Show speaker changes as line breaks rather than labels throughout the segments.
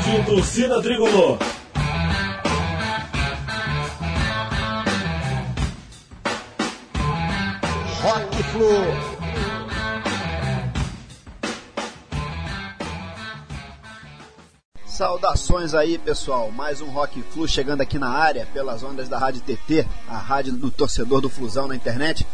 Rádio Torcida Tricolor.
Rock Flu. Saudações aí, pessoal. Mais um Rock Flu chegando aqui na área pelas ondas da Rádio TT, a rádio do torcedor do Flusão na internet.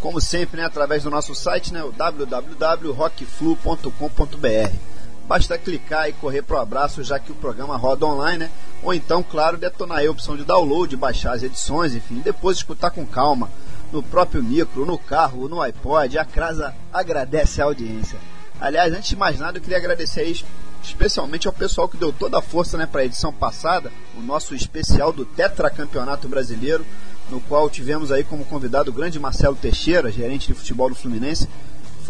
Como sempre, né, através do nosso site, né, www.rockflu.com.br. Basta clicar e correr pro abraço, já que o programa roda online, né? Ou então, claro, detonar aí a opção de download, baixar as edições, enfim, depois escutar com calma no próprio micro, no carro, no iPod. A Crasa agradece a audiência. Aliás, antes de mais nada, eu queria agradecer aí especialmente ao pessoal que deu toda a força né, para a edição passada, o nosso especial do Tetracampeonato Brasileiro, no qual tivemos aí como convidado o grande Marcelo Teixeira, gerente de futebol do Fluminense.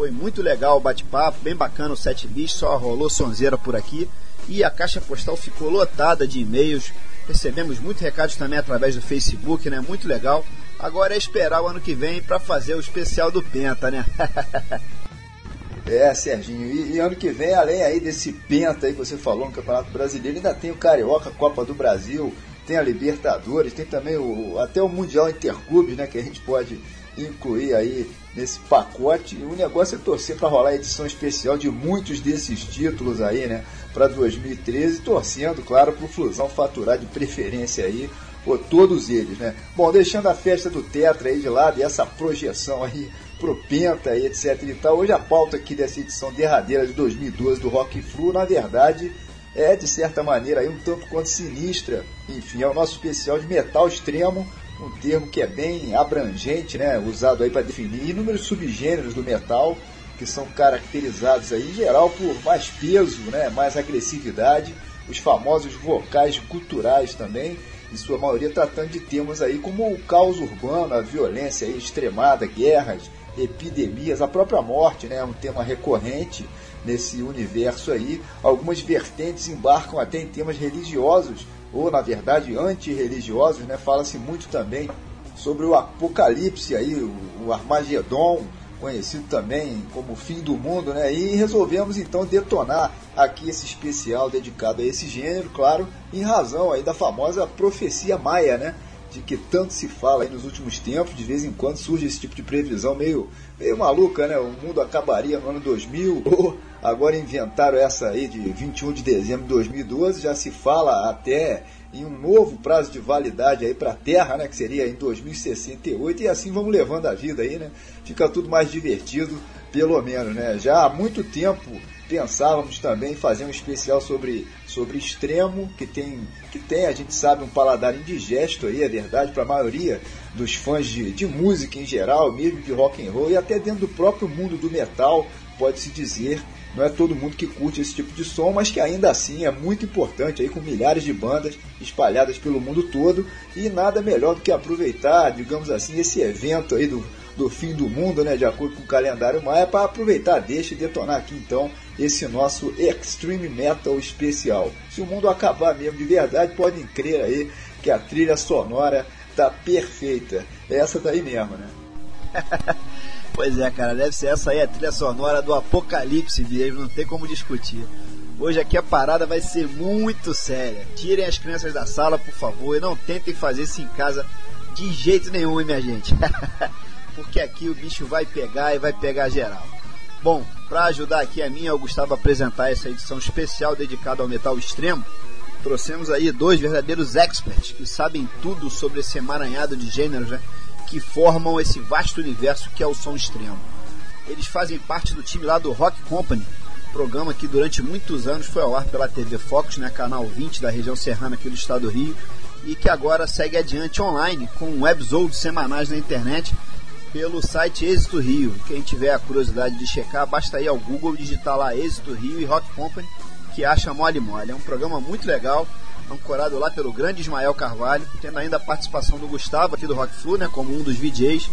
Foi muito legal o bate-papo, bem bacana o set list, só rolou sonzeira por aqui. E a caixa postal ficou lotada de e-mails. Recebemos muitos recados também através do Facebook, né? Muito legal. Agora é esperar o ano que vem para fazer o especial do Penta, né?
É, Serginho, e, e, ano que vem, além aí desse penta aí que você falou no Campeonato Brasileiro, ainda tem o Carioca, Copa do Brasil, tem a Libertadores, tem também o, até o Mundial Interclubes, né, que a gente pode incluir aí nesse pacote. E o negócio é torcer para rolar a edição especial de muitos desses títulos aí, né, para 2013, torcendo, claro, para o Flusão faturar de preferência aí por todos eles, né? Bom, deixando a festa do Tetra aí de lado e essa projeção aí pro Penta e etc e tal, hoje a pauta aqui dessa edição derradeira de 2012 do Rock Flu, na verdade, é de certa maneira aí um tanto quanto sinistra. Enfim, é o nosso especial de metal extremo, um termo que é bem abrangente, né, usado aí para definir inúmeros subgêneros do metal que são caracterizados aí em geral por mais peso, né, mais agressividade, os famosos vocais culturais também, em sua maioria tratando de temas aí como o caos urbano, a violência extremada, guerras, epidemias, a própria morte, né, é um tema recorrente nesse universo aí. Algumas vertentes embarcam até em temas religiosos, ou na verdade antirreligiosos, né? Fala-se muito também sobre o apocalipse aí, o, o Armagedon, conhecido também como fim do mundo, né? E resolvemos então detonar aqui esse especial dedicado a esse gênero, claro, em razão aí da famosa profecia maia, né? de que tanto se fala aí nos últimos tempos, de vez em quando surge esse tipo de previsão meio, meio maluca, né? O mundo acabaria no ano 2000, ou agora inventaram essa aí de 21 de dezembro de 2012, já se fala até em um novo prazo de validade aí para a Terra, né, que seria em 2068, e assim vamos levando a vida aí, né? Fica tudo mais divertido, pelo menos, né? Já há muito tempo pensávamos também fazer um especial sobre, sobre extremo, que tem, que tem, a gente sabe, um paladar indigesto aí, é verdade, para a maioria dos fãs de, de música em geral, mesmo de rock and roll, e até dentro do próprio mundo do metal, pode-se dizer, não é todo mundo que curte esse tipo de som, mas que ainda assim é muito importante aí com milhares de bandas espalhadas pelo mundo todo e nada melhor do que aproveitar, digamos assim, esse evento aí do, do fim do mundo, né, de acordo com o calendário maia, para aproveitar, deixa e detonar aqui então esse nosso Extreme Metal especial. Se o mundo acabar mesmo de verdade, podem crer aí que a trilha sonora tá perfeita. É essa daí mesmo, né?
pois é, cara, deve ser essa aí a trilha sonora do Apocalipse mesmo, não tem como discutir. Hoje aqui a parada vai ser muito séria. Tirem as crianças da sala, por favor, e não tentem fazer isso em casa de jeito nenhum, hein, minha gente. Porque aqui o bicho vai pegar e vai pegar geral. Bom, para ajudar aqui a mim e ao Gustavo a apresentar essa edição especial dedicada ao metal extremo, trouxemos aí dois verdadeiros experts que sabem tudo sobre esse emaranhado de gêneros né, que formam esse vasto universo que é o som extremo. Eles fazem parte do time lá do Rock Company, programa que durante muitos anos foi ao ar pela TV Fox, né, canal 20 da região serrana aqui do estado do Rio, e que agora segue adiante online com webzones semanais na internet pelo site Êxito Rio. Quem tiver a curiosidade de checar, basta ir ao Google digitar lá Êxito Rio e Rock Company, que acha mole mole. É um programa muito legal, ancorado lá pelo grande Ismael Carvalho, tendo ainda a participação do Gustavo aqui do Rock Flu, né, como um dos VJs,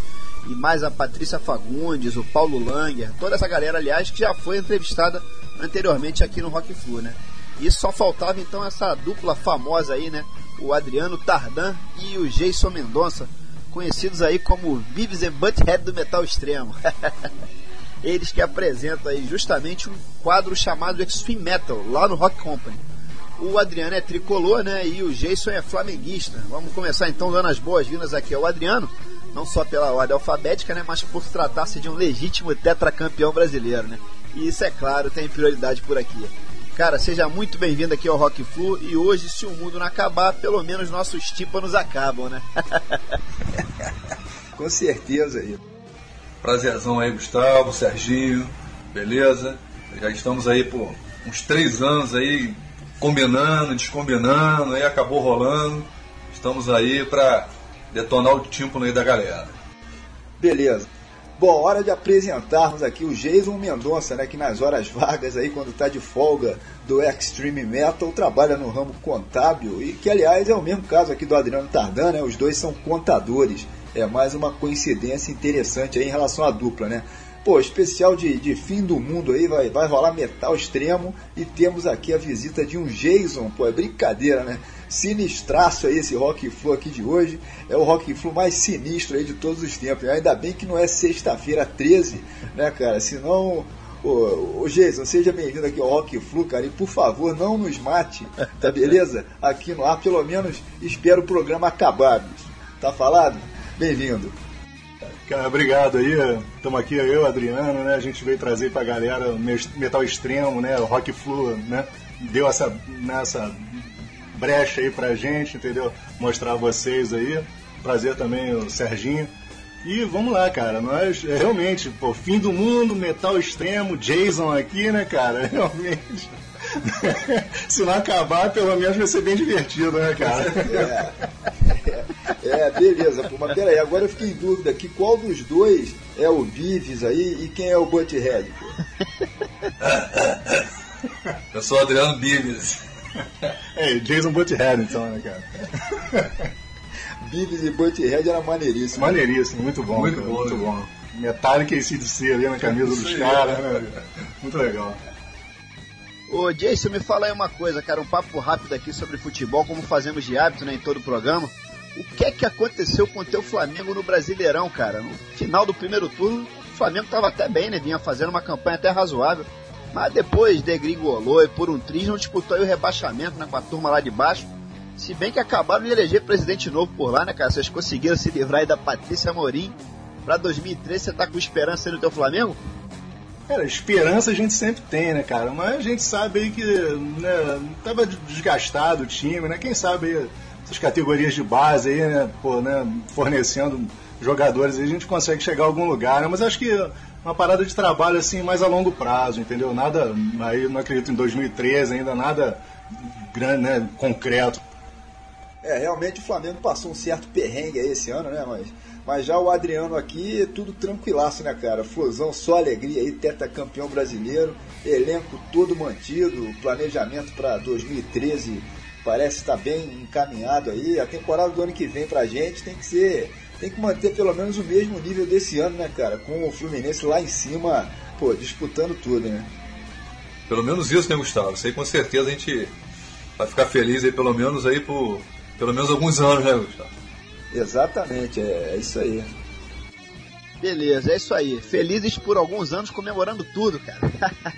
e mais a Patrícia Fagundes, o Paulo Langer, toda essa galera, aliás, que já foi entrevistada anteriormente aqui no Rock Flu, né? E só faltava então essa dupla famosa aí, né? O Adriano Tardan e o Jason Mendonça, conhecidos aí como Beavis and Butthead do metal extremo. Eles que apresentam aí justamente um quadro chamado Extreme Metal, lá no Rock Company. O Adriano é tricolor, né? E o Jason é flamenguista. Vamos começar então dando as boas-vindas aqui ao Adriano, não só pela ordem alfabética, né? Mas por tratar-se de um legítimo tetracampeão brasileiro, né? E isso, é claro, tem prioridade por aqui. Cara, seja muito bem-vindo aqui ao Rock Flu e hoje, se o mundo não acabar, pelo menos nossos tímpanos acabam, né?
Com certeza aí.
Prazerzão aí, Gustavo, Serginho, beleza? Já estamos aí por uns três anos aí combinando, descombinando, aí acabou rolando. Estamos aí para detonar o tímpano aí da galera.
Beleza. Bom, hora de apresentarmos aqui o Jason Mendonça, né, que nas horas vagas aí, quando está de folga do Extreme Metal, trabalha no ramo contábil e que, aliás, é o mesmo caso aqui do Adriano Tardan, né, os dois são contadores. É mais uma coincidência interessante aí em relação à dupla, né? Pô, especial de, de fim do mundo aí, vai, vai rolar metal extremo e temos aqui a visita de um Jason, pô, é brincadeira, né? Sinistraço aí esse Rock Flu aqui de hoje, é o Rock Flu mais sinistro aí de todos os tempos. Ainda bem que não é sexta-feira 13, né, cara? Senão Ô, ô Jason, seja bem-vindo aqui ao Rock Flu, cara, e por favor, não nos mate, tá beleza? Aqui no ar, pelo menos espero o programa acabar. Tá falado? Bem-vindo.
Cara, obrigado aí. Estamos aqui, eu, Adriano, né? A gente veio trazer pra galera metal extremo, né? Rock Flu, né? Deu essa, nessa brecha aí pra gente, entendeu? Mostrar a vocês aí. Prazer também o Serginho. E vamos lá, cara. Nós é, realmente, pô, fim do mundo, metal extremo, Jason aqui, né, cara? Realmente. Se não acabar, pelo menos vai ser bem divertido, né, cara?
É, é, é beleza. Pô, mas peraí, agora eu fiquei em dúvida aqui. Qual dos dois é o Vives aí e quem é o Butthead?
Eu sou o Adriano Bives.
É, Jason Butthead, então, né, cara?
Bives e Butthead era maneiríssimo.
Maneiríssimo, muito bom.
Muito
cara,
bom,
Muito bom. Metallica e CDC ali na camisa dos caras, né? Muito legal.
Ô Jason, me fala aí uma coisa, cara, um papo rápido aqui sobre futebol, como fazemos de hábito né, em todo o programa. O que é que aconteceu com o teu Flamengo no Brasileirão, cara? No final do primeiro turno, o Flamengo estava até bem, né? Vinha fazendo uma campanha até razoável. Mas depois degringolou e por um triz não disputou aí o rebaixamento né, com a turma lá de baixo. Se bem que acabaram de eleger presidente novo por lá, né, cara? Vocês conseguiram se livrar aí da Patrícia Morim. Pra 2013 você tá com esperança aí no teu Flamengo?
Cara, esperança a gente sempre tem, né, cara? Mas a gente sabe aí que né, tava desgastado o time, né? Quem sabe aí, essas categorias de base aí, né, pô, né, fornecendo jogadores aí, a gente consegue chegar a algum lugar, né? Mas acho que uma parada de trabalho assim mais a longo prazo, entendeu? Nada, aí não acredito em 2013 ainda nada grande, né, concreto.
É, realmente o Flamengo passou um certo perrengue aí esse ano, né? Mas, mas já o Adriano aqui, tudo tranquilaço, né, cara? Fusão, só alegria aí, campeão brasileiro, elenco todo mantido, planejamento para 2013 parece estar bem encaminhado aí. A temporada do ano que vem pra gente tem que ser. Tem que manter pelo menos o mesmo nível desse ano, né, cara? Com o Fluminense lá em cima, pô, disputando tudo, né?
Pelo menos isso, né, Gustavo? Isso aí com certeza a gente vai ficar feliz aí, pelo menos aí por pelo menos alguns anos, né, Gustavo?
Exatamente, é, é isso aí.
Beleza, é isso aí. Felizes por alguns anos comemorando tudo, cara.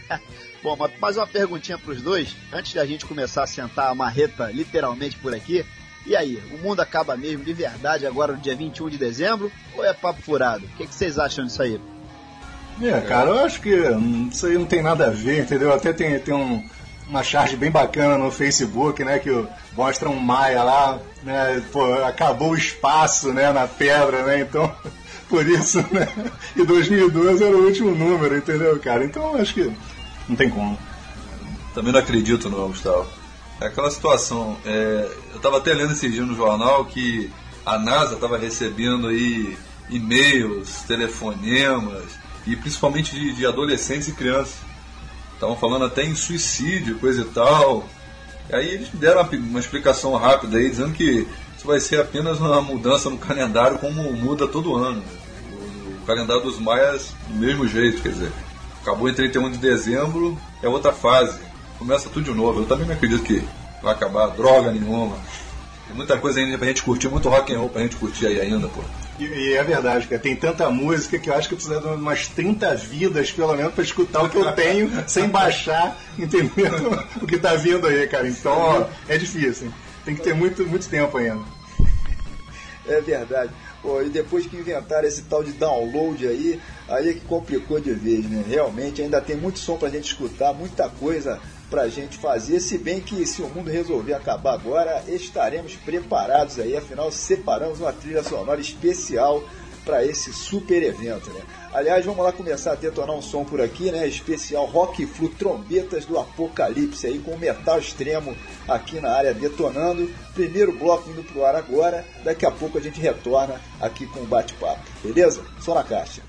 Bom, mas mais uma perguntinha pros dois, antes da gente começar a sentar a marreta literalmente por aqui. E aí, o mundo acaba mesmo de verdade agora no dia 21 de dezembro? Ou é papo furado? O que, que vocês acham disso aí?
É, cara, eu acho que hum, isso aí não tem nada a ver, entendeu? Até tem, tem um, uma charge bem bacana no Facebook, né? Que mostra um Maia lá, né? Pô, acabou o espaço, né? Na pedra, né? Então, por isso, né? E 2012 era o último número, entendeu, cara? Então, acho que não tem como.
Também não acredito não, Gustavo. É aquela situação, é, eu estava até lendo esse dia no jornal que a NASA estava recebendo aí e-mails, telefonemas e principalmente de, de adolescentes e crianças. Estavam falando até em suicídio, coisa e tal. E aí eles deram uma, uma explicação rápida aí, dizendo que isso vai ser apenas uma mudança no calendário, como muda todo ano. O, o calendário dos maias, do mesmo jeito, quer dizer, acabou em 31 de dezembro, é outra fase. Começa tudo de novo. Eu também não acredito que vai acabar droga nenhuma. Tem muita coisa ainda pra gente curtir, muito rock and roll pra gente curtir aí ainda, pô.
E, e é verdade, cara. Tem tanta música que eu acho que eu preciso de umas 30 vidas, pelo menos, pra escutar o que eu tenho sem baixar, entendeu? o que tá vindo aí, cara. Então, ó, é difícil. Tem que ter muito, muito tempo ainda.
É verdade. Pô, e depois que inventaram esse tal de download aí, aí é que complicou de vez, né? Realmente ainda tem muito som pra gente escutar, muita coisa pra gente fazer, se bem que se o mundo resolver acabar agora, estaremos preparados aí, afinal separamos uma trilha sonora especial para esse super evento, né? Aliás, vamos lá começar a detonar um som por aqui, né? Especial Rock Flu Trombetas do Apocalipse aí com metal extremo aqui na área detonando. Primeiro bloco indo pro ar agora, daqui a pouco a gente retorna aqui com o bate-papo, beleza? Só na caixa.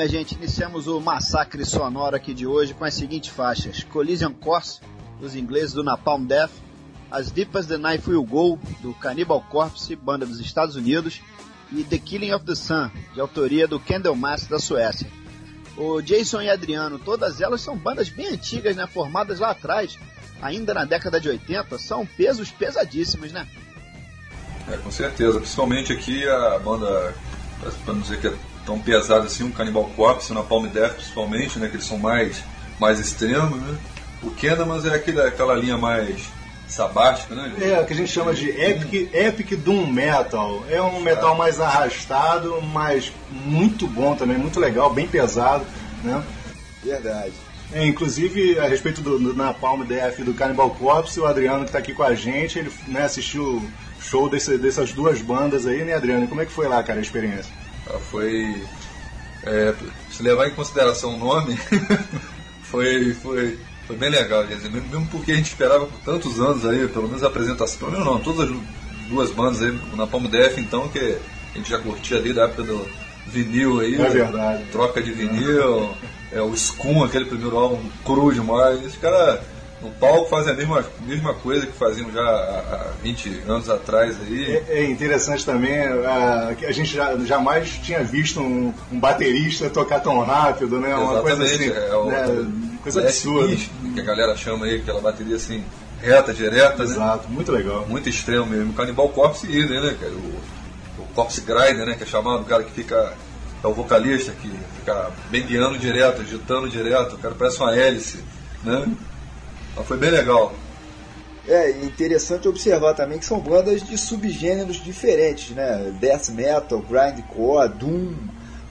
minha gente, iniciamos o massacre sonoro aqui de hoje com as seguintes faixas: Collision Course, dos ingleses do Napalm Death, As Deep as the Knife Will Go, do Cannibal Corpse, banda dos Estados Unidos, e The Killing of the Sun, de autoria do Candlemass da Suécia. O Jason e Adriano, todas elas são bandas bem antigas, né, formadas lá atrás, ainda na década de 80, são pesos pesadíssimos, né?
É, com certeza, principalmente aqui a banda, para não dizer que é tão pesada assim, o Cannibal Corpse, na Palm Death principalmente, né, que eles são mais, mais extremos, né? O Candlemas é aquele, aquela linha mais sabática, né?
É, o que a gente chama de epic, epic doom metal. É um metal mais arrastado, mas muito bom também, muito legal, bem pesado, né?
Verdade.
É, inclusive, a respeito do, do Napalm e do Cannibal Corpse, o Adriano que está aqui com a gente, ele né, assistiu o show desse, dessas duas bandas aí, né, Adriano? Como é que foi lá, cara, a experiência?
Foi. É, se levar em consideração o nome, foi, foi, foi bem legal, quer dizer, mesmo porque a gente esperava por tantos anos aí, pelo menos a apresentação, pelo menos não, todas as duas bandas aí, na Palmo Def, então, que a gente já curtia ali da época do vinil aí,
é verdade.
troca de vinil, é, o Scum, aquele primeiro álbum cru demais, esse cara no palco fazem a mesma, mesma coisa que faziam já há 20 anos atrás aí.
É, é interessante também, a, a gente já, jamais tinha visto um, um, baterista tocar tão rápido, né?
Uma
coisa
assim, é o,
né? coisa absurda.
Que a galera chama aí, aquela bateria assim, reta, direta,
Exato,
né?
muito legal.
Muito extremo mesmo. Canibal Corpse idem, né? O, o Corpse Grinder, né? Que é chamado, o cara que fica é o vocalista que fica bengueando direto, agitando direto, o cara parece uma hélice, né? Mas foi bem legal.
É interessante observar também que são bandas de subgêneros diferentes, né? Death metal, grindcore, doom,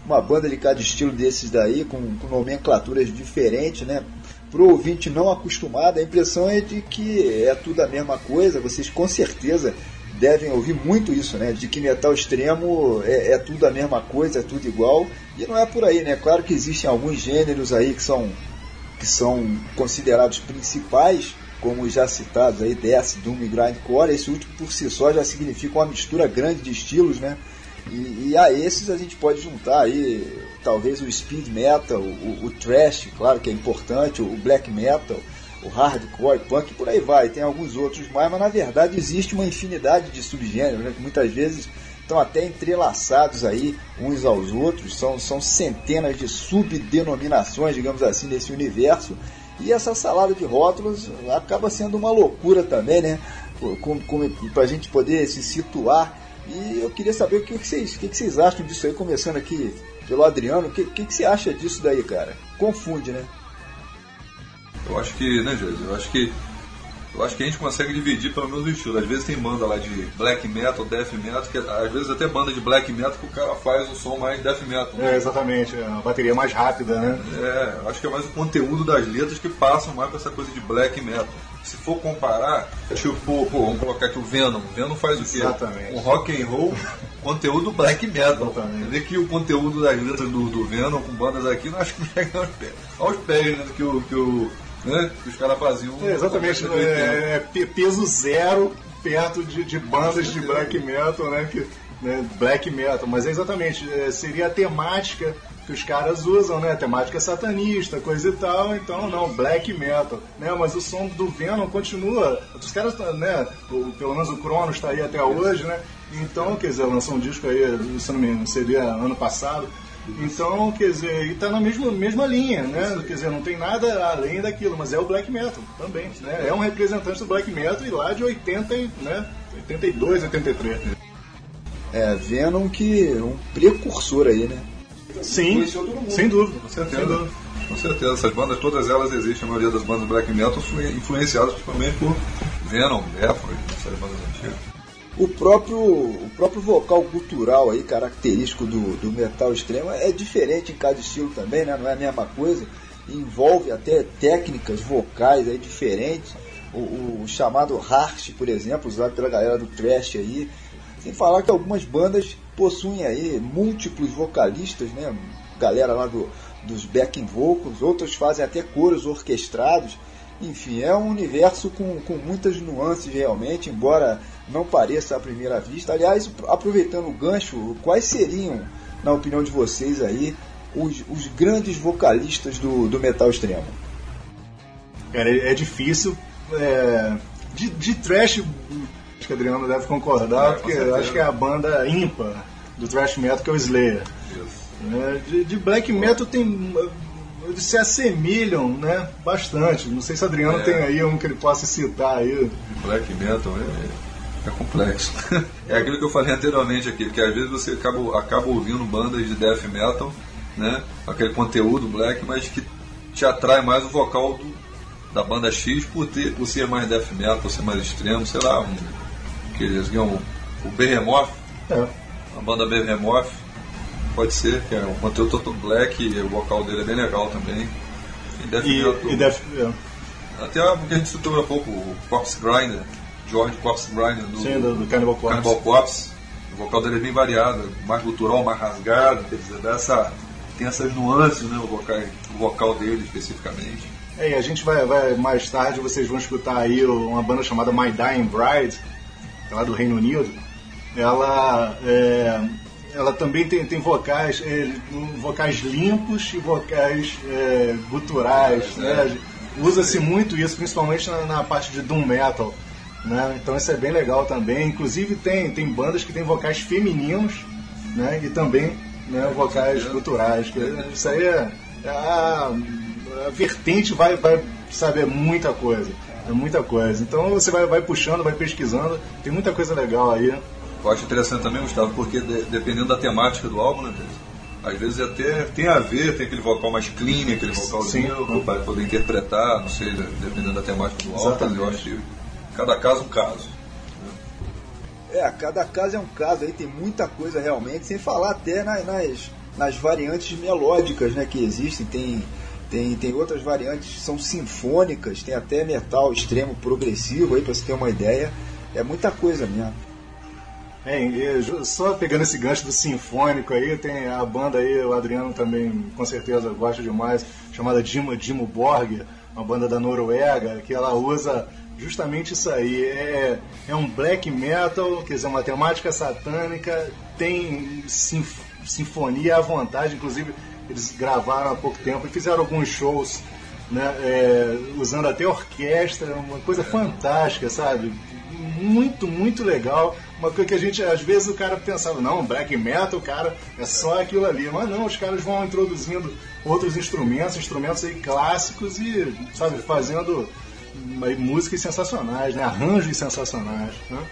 uma banda de cada estilo desses daí, com, com nomenclaturas diferentes, né? Pro ouvinte não acostumado, a impressão é de que é tudo a mesma coisa. Vocês com certeza devem ouvir muito isso, né? De que metal extremo é, é tudo a mesma coisa, é tudo igual. E não é por aí, né? Claro que existem alguns gêneros aí que são que são considerados principais, como já citados aí, Death, Doom e Grindcore, esse último por si só já significa uma mistura grande de estilos, né? E, e a esses a gente pode juntar aí, talvez o speed metal, o, o thrash, claro que é importante, o black metal, o hardcore, punk, por aí vai. Tem alguns outros mais, mas na verdade existe uma infinidade de subgêneros, né? Que muitas vezes estão até entrelaçados aí uns aos outros, são, são centenas de subdenominações, digamos assim, nesse universo. E essa salada de rótulos acaba sendo uma loucura também, né? Para a gente poder se situar. E eu queria saber o que, vocês, o que, vocês acham disso aí, começando aqui pelo Adriano. O que, que, que você acha disso daí, cara? Confunde, né?
Eu acho que, né, Jesus? Eu acho que eu acho que a gente consegue dividir pelo menos o estilo. Às vezes tem banda lá de black metal, death metal, que às vezes até banda de black metal que o cara faz o som mais death metal.
Né? É, exatamente, é uma bateria mais rápida, né?
É, acho que é mais o conteúdo das letras que passam mais pra essa coisa de black metal. Se for comparar, tipo, pô, vamos colocar aqui o Venom. O Venom faz o quê?
Exatamente.
Um rock and roll, conteúdo black metal. Vê que o conteúdo das letras do, do Venom com bandas aqui, não acho que chega aos pés. Aos pés, né, que o, que o né? Que os caras faziam.
É, exatamente, é, é, peso zero perto de, de bandas de black metal, né? Que, né? Black metal, mas é exatamente, é, seria a temática que os caras usam, né? Temática satanista, coisa e tal, então não, black metal, né? Mas o som do Venom continua, os caras, né? O, pelo menos o Cronos está aí até hoje, né? Então, quer dizer, lançou um disco aí, se não me engano, seria ano passado, então, quer dizer, e tá na mesma, mesma linha, né? Quer dizer, não tem nada além daquilo, mas é o black metal também, né? É um representante do black metal e lá de 80, né? 82, 83.
É, Venom que um precursor aí, né?
Sim, sem dúvida.
Com certeza. Sem dúvida. Com certeza, essas bandas, todas elas existem, a maioria das bandas black metal influenciadas principalmente por Venom, Defro, essas bandas antigas
o próprio, o próprio vocal cultural aí, característico do, do metal extremo, é diferente em cada estilo também, né? não é a mesma coisa. Envolve até técnicas vocais aí diferentes. O, o chamado harsh, por exemplo, usado pela galera do trash aí. Sem falar que algumas bandas possuem aí múltiplos vocalistas, né? Galera lá do, dos backing vocals, outros fazem até coros orquestrados. Enfim, é um universo com, com muitas nuances realmente, embora não pareça à primeira vista. Aliás, aproveitando o gancho, quais seriam, na opinião de vocês aí, os, os grandes vocalistas do, do metal extremo?
Cara, é, é difícil. É, de, de trash, acho que o Adriano deve concordar,
É,
porque acho que é a banda ímpar do thrash metal que é o Slayer. né? De, de black metal tem. Eles se assemelham, né? Bastante. Não sei se o Adriano
É.
tem aí um que ele possa citar aí.
Black metal é, é complexo. é aquilo que eu falei anteriormente aqui, que às vezes você acaba, acaba ouvindo bandas de death metal, né? Aquele conteúdo black, mas que te atrai mais o vocal do, da banda X por, ter, por ser mais death metal, por ser mais extremo, sei lá, um, que eles ganham o Behemoth,
É.
a banda Behemoth, pode ser, que é um conteúdo todo black e o vocal dele é bem legal também. E death
E,
metal.
e deve, é.
Até o que a gente citou há pouco, o Corpse Grinder, George Corpse Grinder do,
Sim, do, do Cannibal Corpse.
Cannibal Corpse. O vocal dele é bem variado, mais gutural, mais rasgado, quer dizer, dá essa, tem essas nuances, né, o vocal, o vocal dele especificamente.
É, e a gente vai, vai mais tarde, vocês vão escutar aí uma banda chamada My Dying Bride, que é lá do Reino Unido. Ela, é, ela também tem, tem vocais, é, vocais limpos e vocais é, guturais.
É.
né? Usa-se muito isso, principalmente na, na parte de doom metal. Né? Então isso é bem legal também. Inclusive tem, tem bandas que têm vocais femininos né? e também né, vocais guturais. Que isso aí é, é a, a vertente vai, vai saber muita coisa. É muita coisa. Então você vai, vai puxando, vai pesquisando. Tem muita coisa legal aí.
Eu acho interessante também, Gustavo, porque de- dependendo da temática do álbum, né, às vezes até tem a ver, tem aquele vocal mais clean, aquele vocalzinho para poder interpretar, não sei, dependendo da temática do álbum, eu acho que cada caso é um caso.
É, cada caso é um caso, aí tem muita coisa realmente, sem falar até na- nas, nas variantes melódicas né, que existem, tem, tem, tem outras variantes que são sinfônicas, tem até metal extremo progressivo aí pra você ter uma ideia. É muita coisa mesmo.
É, só pegando esse gancho do sinfônico aí, tem a banda aí, o Adriano também com certeza gosta demais, chamada Dimo, Dimo Borg, uma banda da Noruega, que ela usa justamente isso aí. É, é um black metal, quer dizer, uma temática satânica, tem sinf- sinfonia à vontade, inclusive eles gravaram há pouco tempo e fizeram alguns shows né, é, usando até orquestra, uma coisa fantástica, sabe? Muito, muito legal. Uma coisa que a gente, às vezes o cara pensava, não, black metal, cara, é só aquilo ali. Mas não, os caras vão introduzindo outros instrumentos, instrumentos aí clássicos e, sabe, fazendo músicas sensacionais, né? Arranjos sensacionais, né?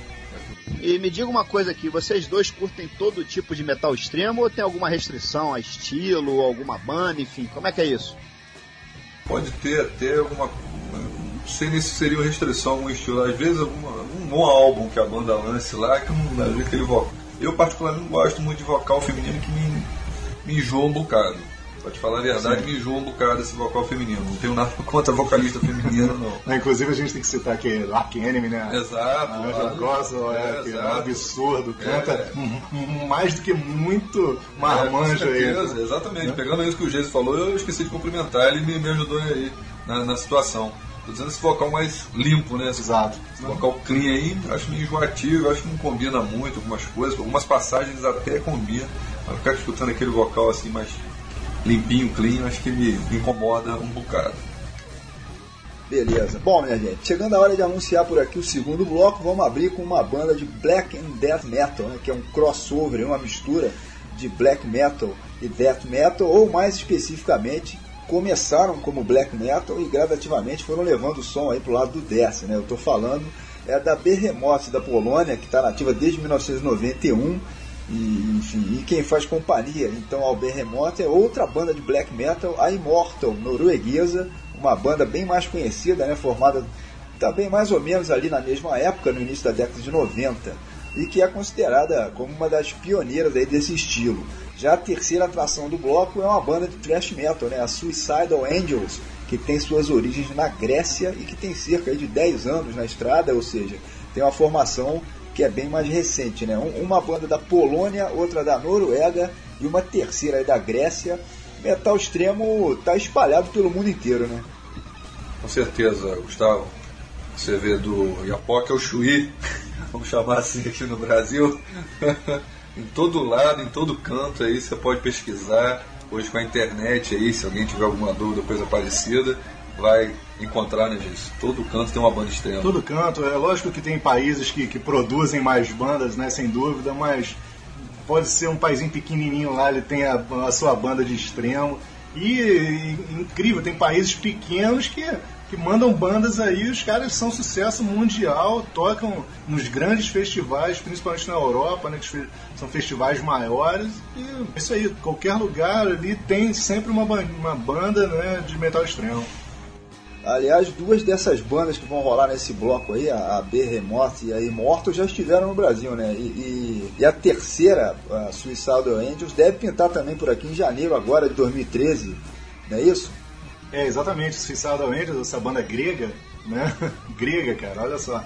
E me diga uma coisa aqui, vocês dois curtem todo tipo de metal extremo ou tem alguma restrição a estilo, alguma banda, enfim, como é que é isso?
Pode ter até alguma. Não sei nem se seria uma restrição, algum estilo. Às vezes, alguma, um bom álbum que a banda lance lá, que não vai ver aquele vocal. Eu, particularmente, não gosto muito de vocal feminino que me, me enjoa um bocado. Pra te falar a verdade, me enjoa um bocado esse vocal feminino. Não tenho nada contra vocalista feminino, não.
Ah, Inclusive a gente tem que citar aqui Lark Enemy, né?
Exato.
A Angela Goswell é, que é um absurdo, canta
É.
m- m- mais do que muito
É,
marmanjo
com
aí.
Exatamente. Pegando isso que o Geis falou, eu esqueci de cumprimentar, ele me, me ajudou aí na, na situação. Tô dizendo esse vocal mais limpo, né? Esse
Exato.
Esse vocal clean aí, acho meio enjoativo, acho que não combina muito algumas coisas, algumas passagens até combinam. Mas ficar escutando aquele vocal assim mais limpinho, clean, acho que me, incomoda um bocado.
Beleza. Bom, minha gente, chegando a hora de anunciar por aqui o segundo bloco, vamos abrir com uma banda de black and death metal, né, que é um crossover, uma mistura de black metal e death metal, ou mais especificamente, começaram como black metal e gradativamente foram levando o som aí pro lado do death, né? Eu tô falando é da Behemoth da Polônia, que está nativa desde 1991 e, enfim, e quem faz companhia então ao Behemoth é outra banda de black metal, a Immortal, norueguesa, uma banda bem mais conhecida, né, formada também mais ou menos ali na mesma época, no início da década de 90, e que é considerada como uma das pioneiras aí desse estilo. Já a terceira atração do bloco é uma banda de thrash metal, né, a Suicidal Angels, que tem suas origens na Grécia e que tem cerca de 10 anos na estrada, ou seja, tem uma formação que é bem mais recente, né? Um- Uma banda da Polônia, outra da Noruega e uma terceira da Grécia. Metal extremo tá espalhado pelo mundo inteiro, né?
Com certeza, Gustavo. Você vê do Iapoca ao Chuí, vamos chamar assim aqui no Brasil. em todo lado, em todo canto aí você pode pesquisar. hoje com a internet aí, se alguém tiver alguma dúvida, coisa parecida, vai encontrar, né, gente? Todo canto tem uma banda extrema.
Todo canto, é lógico que tem países que, que produzem mais bandas, né, sem dúvida, mas pode ser um paísinho pequenininho lá, ele tem a, a sua banda de extremo. E, e, incrível, tem países pequenos que, que mandam bandas aí, os caras são sucesso mundial, tocam nos grandes festivais, principalmente na Europa, né, que são festivais maiores. E é isso aí, qualquer lugar ali tem sempre uma, uma banda né, de metal extremo.
Aliás, duas dessas bandas que vão rolar nesse bloco aí, a, a Behemoth e a Immortal, já estiveram no Brasil, né? E, e, e, a terceira, a Suicidal Angels, deve pintar também por aqui em janeiro agora de 2013, não é isso?
É, exatamente, Suicidal Angels, essa banda grega, né? grega, cara, olha só.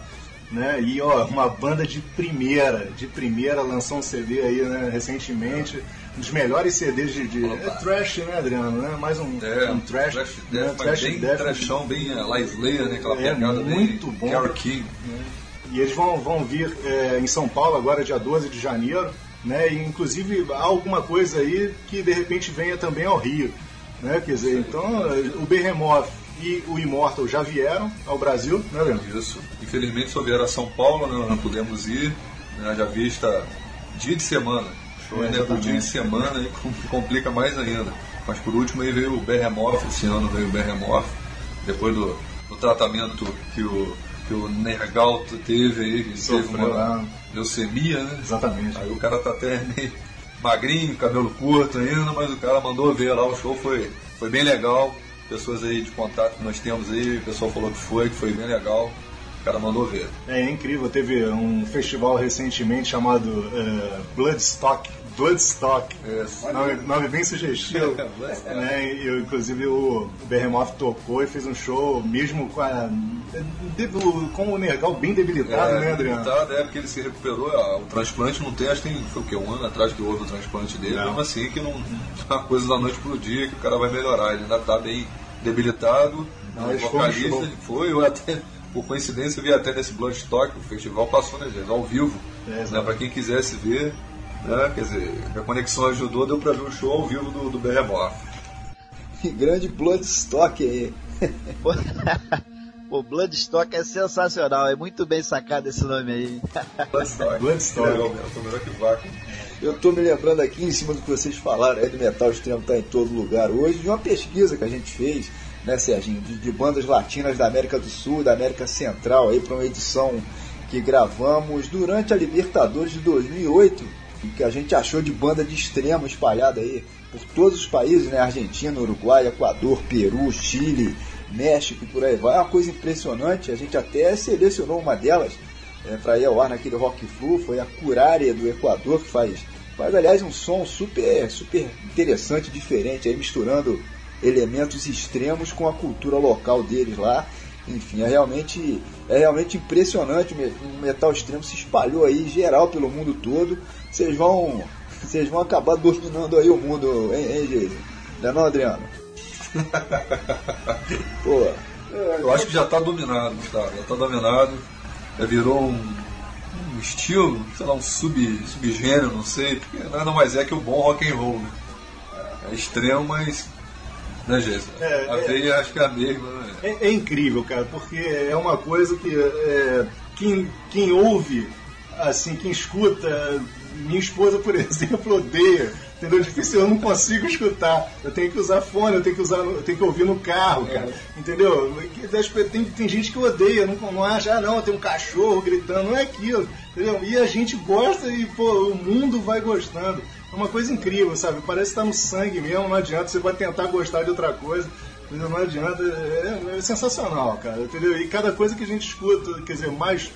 Né? E ó, uma banda de primeira, de primeira, lançou um CD aí, né, recentemente um dos melhores CDs de, de é trash, né, Adriano? Né? Mais um,
é,
um trash,
trash,
né?
death, trash bem death, trashão, bem uh, Live Slayer, né? Aquela
é,
pegada
muito
bem
bom.
Carol King.
Né? E eles vão, vão vir é, em São Paulo agora, dia 12 de janeiro, né? E, inclusive há alguma coisa aí que de repente venha também ao Rio, né? Quer dizer, então o Behemoth e o Immortal já vieram ao Brasil, né, Leandro?
Isso. Infelizmente só vieram a São Paulo, né? não pudemos ir, né? já vista dia de semana show ainda é do dia em semana e complica mais ainda. Mas por último aí veio o Behemoth, esse ano veio o Behemoth, depois do, do tratamento que o, que o Nergal teve aí, que teve uma leucemia, né?
Exatamente.
Aí o cara tá até meio magrinho, cabelo curto ainda, mas o cara mandou ver lá, o show foi, foi bem legal. Pessoas aí de contato que nós temos aí, o pessoal falou que foi, que foi bem legal. O cara mandou ver.
É, é incrível, teve um festival recentemente chamado uh, Bloodstock Bloodstock.
Isso.
Nome, nome bem sugestivo. né? E, inclusive o Behemoth tocou e fez um show mesmo com, a, com o Nergal bem debilitado,
é,
né, Adriano?
Debilitado, é porque ele se recuperou. O transplante não tem, acho que tem, foi o quê? Um ano atrás que houve o transplante dele. Não. Mesmo assim, que não é uma coisa da noite pro dia que o cara vai melhorar. Ele ainda tá bem debilitado.
Mas o vocalista
foi, eu até por coincidência, eu vi até nesse Bloodstock, o festival passou, né, gente, ao vivo. É, né, para quem quisesse ver, né? Quer dizer, a conexão ajudou, deu pra ver o show ao vivo do, do Behemoth.
Que grande Bloodstock aí.
O Bloodstock é sensacional, é muito bem sacado esse nome aí.
Bloodstock.
Bloodstock.
Eu tô melhor que.
Eu tô me lembrando aqui, em cima do que vocês falaram, aí do metal extremo tá em todo lugar hoje, de uma pesquisa que a gente fez, né, Serginho, de, de bandas latinas da América do Sul, da América Central, aí para uma edição que gravamos durante a Libertadores de 2008 o que a gente achou de banda de extremo espalhada aí por todos os países, né? Argentina, Uruguai, Equador, Peru, Chile, México e por aí vai. É uma coisa impressionante. A gente até selecionou uma delas é, para ir ao ar naquele Rock Flu. Foi a Curária do Equador, que faz, faz, aliás, um som super, super interessante, diferente, aí misturando elementos extremos com a cultura local deles lá. Enfim, é realmente, é realmente impressionante. O metal extremo se espalhou aí geral pelo mundo todo vocês vão, vocês vão acabar dominando aí o mundo, hein, hein Geise? Não é não, Adriano?
Pô. Eu acho que já está dominado, tá? Já está dominado. Já virou um, um, estilo, sei lá, um sub, subgênero, não sei, porque nada mais é que o bom rock and roll, né? É extremo, mas né, Geisa? É, a é, veia acho que é a mesma, né?
É, é, incrível, cara, porque é uma coisa que é, quem, quem ouve, assim, quem escuta minha esposa, por exemplo, odeia. Entendeu? É difícil, eu não consigo escutar. Eu tenho que usar fone, eu tenho que usar, eu tenho que ouvir no carro, cara. É. Entendeu? Tem, tem gente que odeia, não, não acha, ah não, tem um cachorro gritando, não é aquilo. Entendeu? E a gente gosta e pô, o mundo vai gostando. É uma coisa incrível, sabe? Parece que tá no sangue mesmo, não adianta, você vai tentar gostar de outra coisa. Entendeu? Não adianta, é, é sensacional, cara, entendeu? E cada coisa que a gente escuta, quer dizer, mais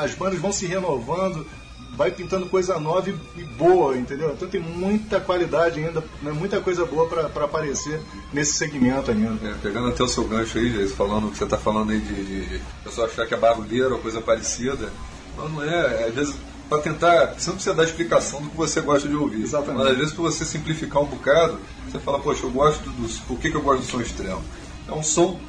as bandas vão se renovando, vai pintando coisa nova e, boa, entendeu? Então tem muita qualidade ainda, né? muita coisa boa para aparecer nesse segmento ainda.
É, pegando até o seu gancho aí, Jesus, falando que você está falando aí de, de, de pessoa achar que é barulheira ou coisa parecida, mas não é, às vezes para tentar, você não precisa dar explicação do que você gosta de ouvir.
Exatamente.
Mas às vezes para você simplificar um bocado, você fala, poxa, eu gosto dos. Por que, que eu gosto do som extremo? É um som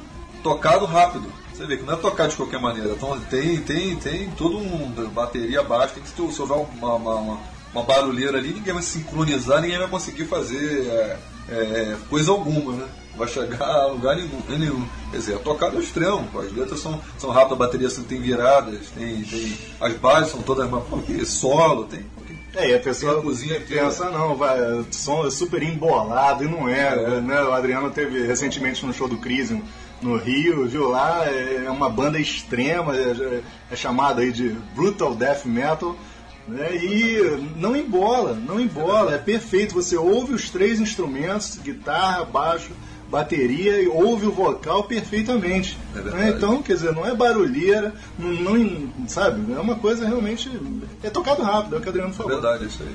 tocado rápido. Você vê que não é tocar de qualquer maneira. Então tem, tem, tem todo um bateria baixa, tem que se houver uma, uma, uma, uma barulheira ali, ninguém vai sincronizar, ninguém vai conseguir fazer é, é, coisa alguma, né? Vai chegar a lugar nenhum. nenhum. Quer dizer, é o extremo, pô. as letras são, são rápidas, a bateria assim, tem viradas, tem, tem, as bases são todas solo, tem.
É, e a pessoa
a cozinha
pensa, não, vai, o som é super embolado, e não é,
É.
né? O Adriano teve recentemente no show do Cris no Rio, viu lá, é uma banda extrema, é, é chamada aí de Brutal Death Metal, né? E não embola, não embola, é perfeito. Você ouve os três instrumentos, guitarra, baixo, bateria, e ouve o vocal perfeitamente.
É
né? Então, quer dizer, não é barulheira, não, não- sabe? É uma coisa realmente. É tocado rápido, é o que o Adriano
É
falou.
verdade isso aí.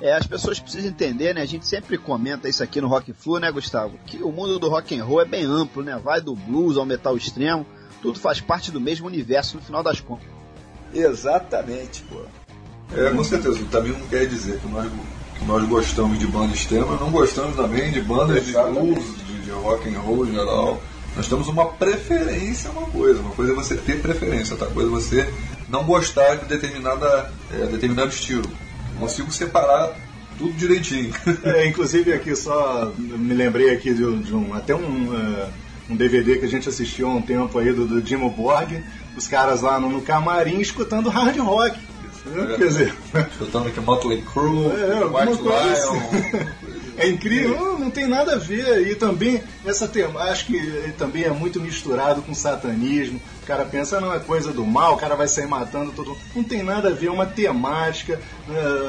É, as pessoas precisam entender, né? A gente sempre comenta isso aqui no Rock Flu, né, Gustavo? Que o mundo do rock and roll é bem amplo, né? Vai do blues ao metal extremo, tudo faz parte do mesmo universo no final das contas.
Exatamente, pô.
É, com certeza. Também não quer dizer que nós, que nós gostamos de banda extrema, não gostamos também de bandas de
Exatamente.
blues, de, de rock and roll em geral. Nós temos uma preferência, uma coisa. Uma coisa é você ter preferência, outra coisa é você não gostar de determinada, é, determinado estilo. Consigo separar tudo direitinho.
É, inclusive aqui só me lembrei aqui de, um- de um até um, eh, um DVD que a gente assistiu há um tempo aí do, do Dimo Borg, os caras lá no, no camarim escutando hard rock.
É.
Quer dizer,
Escutando aqui Motley Crue,
É,
White Lion.
É incrível, não, tem nada a ver. E também, essa tema, acho que também é muito misturado com satanismo. O cara pensa, não, é coisa do mal, o cara vai sair matando todo mundo. Não tem nada a ver, é uma temática,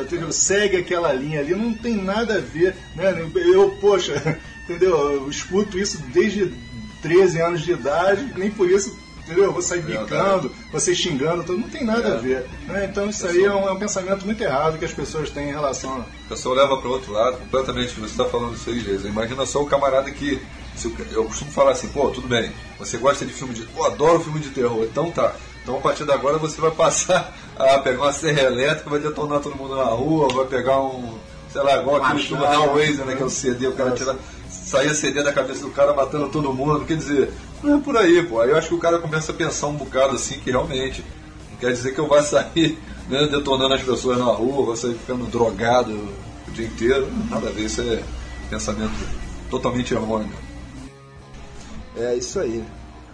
entendeu? segue aquela linha ali, não tem nada a ver. Né? Eu, poxa, entendeu? Eu escuto isso desde 13 anos de idade, nem por isso. Entendeu? Eu vou sair bicando, você xingando, tudo, não tem nada
É.
a ver. né? Então isso aí é um, é um pensamento muito errado que as pessoas têm em relação a,
O pessoal leva para outro lado completamente. Você está falando isso aí, Geisa. Imagina só o camarada que. se o eu costumo falar assim, pô, tudo bem, você gosta de filme de. Pô, adoro filme de terror. Então tá. Então a partir de agora você vai passar a pegar uma serra elétrica, vai detonar todo mundo na rua, vai pegar um. sei lá, igual aquele filme. Hellraiser, né? Que é o CD, o cara tira. Saía CD da cabeça do cara matando todo mundo. Quer dizer, não é por aí, pô. Aí eu acho que o cara começa a pensar um bocado assim que realmente. Não quer dizer que eu vá sair né, detonando as pessoas na rua, vou sair ficando drogado o dia inteiro. Nada a ver, isso é pensamento totalmente errôneo.
É isso aí.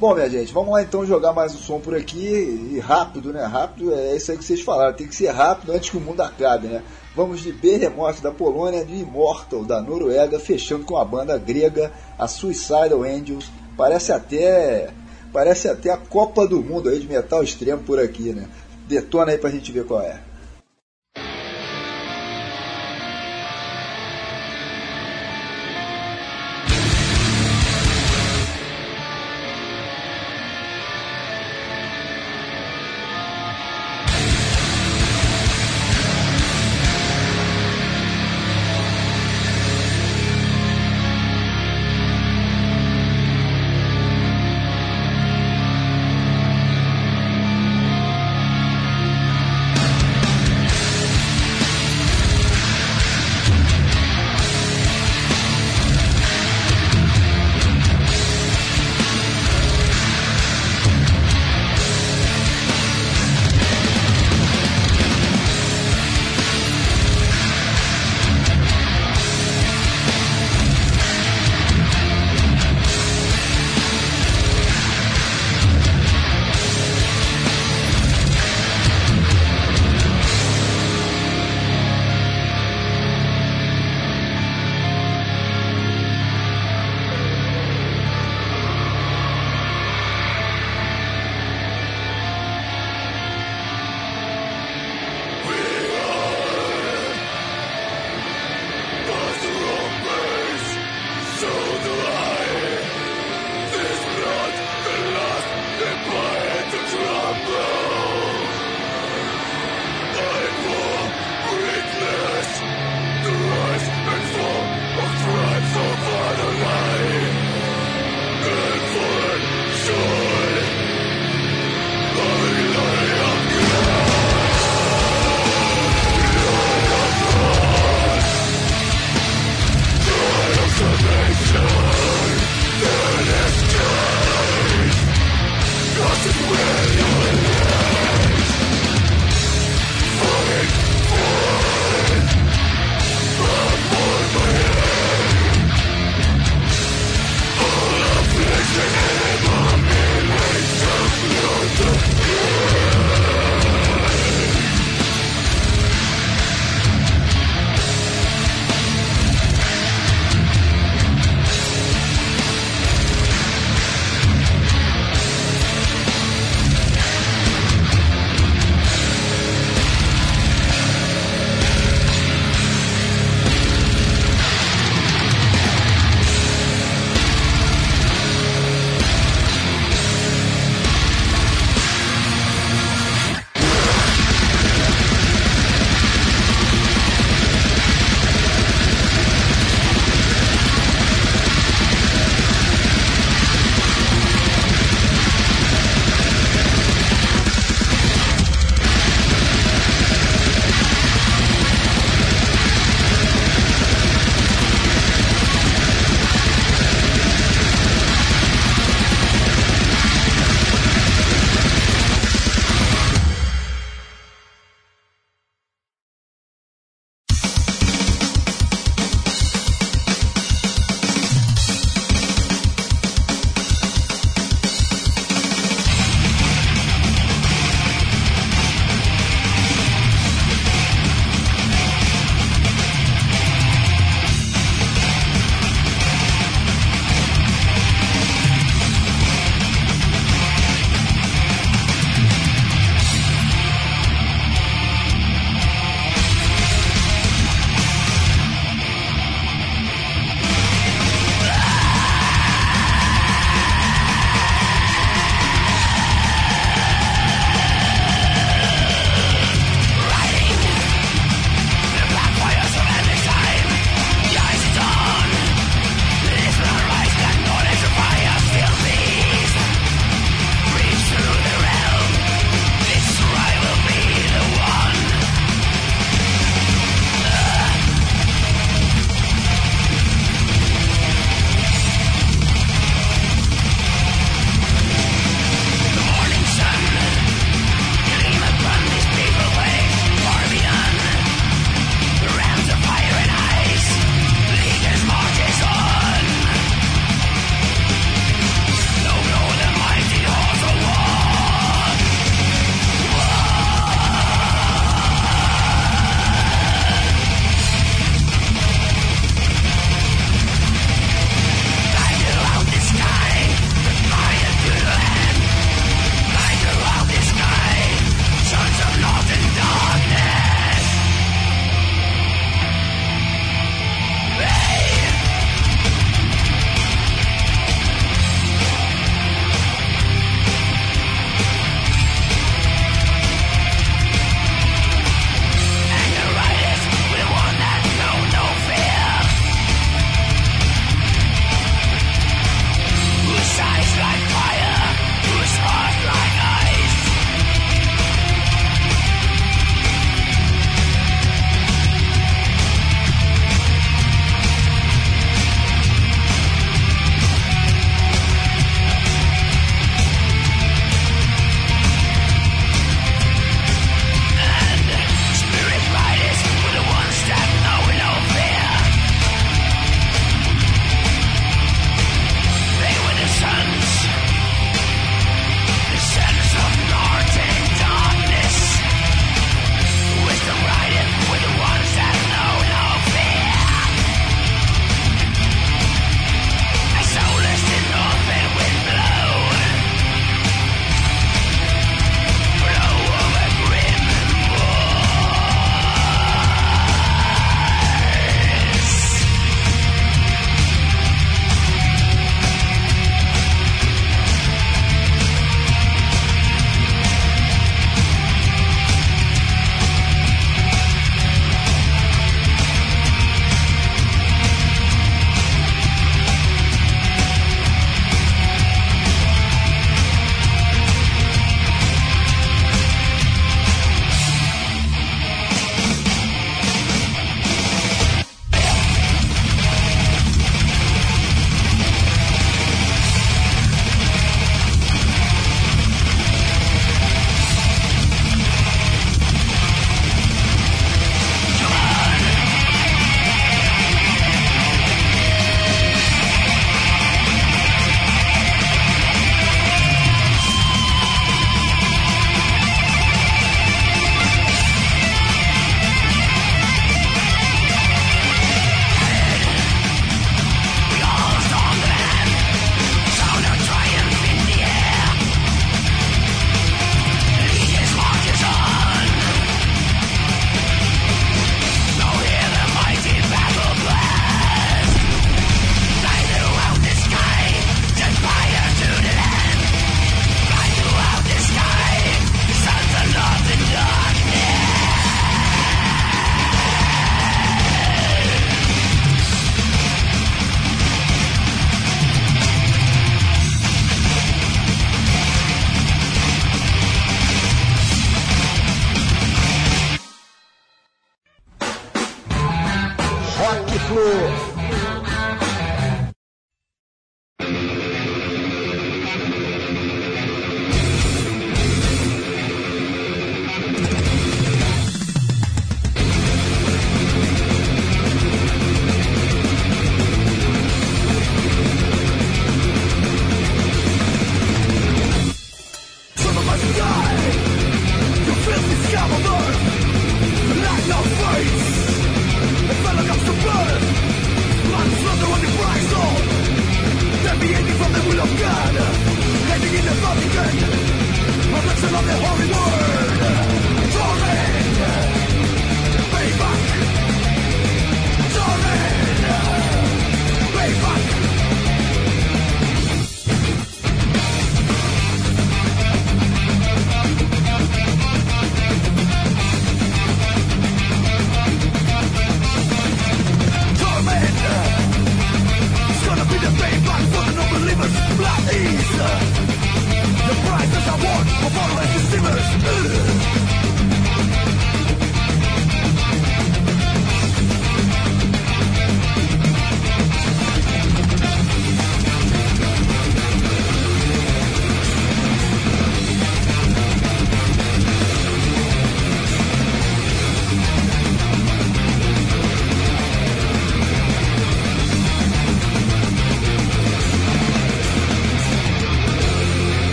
Bom, minha gente, vamos lá então jogar mais um som por aqui e rápido, né? Rápido é isso aí que vocês falaram, tem que ser rápido antes que o mundo acabe, né? Vamos de Behemoth da Polônia, de Immortal da Noruega, fechando com a banda grega, a Suicidal Angels. Parece até parece até a Copa do Mundo aí de metal extremo por aqui, né? Detona aí pra gente ver qual é.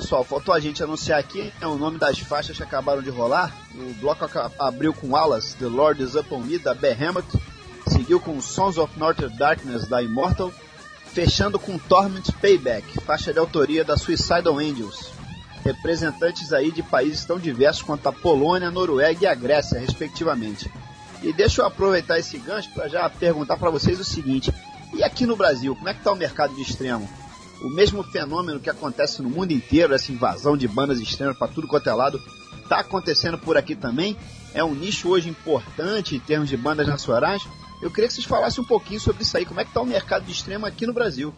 Pessoal, faltou a gente anunciar aqui é o nome das faixas que acabaram de rolar. O bloco abriu com Alas, The Lord is Upon Me, da Behemoth. Seguiu com Sons of Northern Darkness, da Immortal. Fechando com Torment Payback, faixa de autoria da Suicidal Angels. Representantes aí de países tão diversos quanto a Polônia, a Noruega e a Grécia, respectivamente. E deixa eu aproveitar esse gancho para já perguntar para vocês o seguinte: e aqui no Brasil, como é que está o mercado de extremo? O mesmo fenômeno que acontece no mundo inteiro, essa invasão de bandas extremas para tudo quanto é lado, está acontecendo por aqui também. É um nicho hoje importante em termos de bandas nacionais. Eu queria que vocês falassem um pouquinho sobre isso aí. Como é que está o mercado de extremo aqui no Brasil?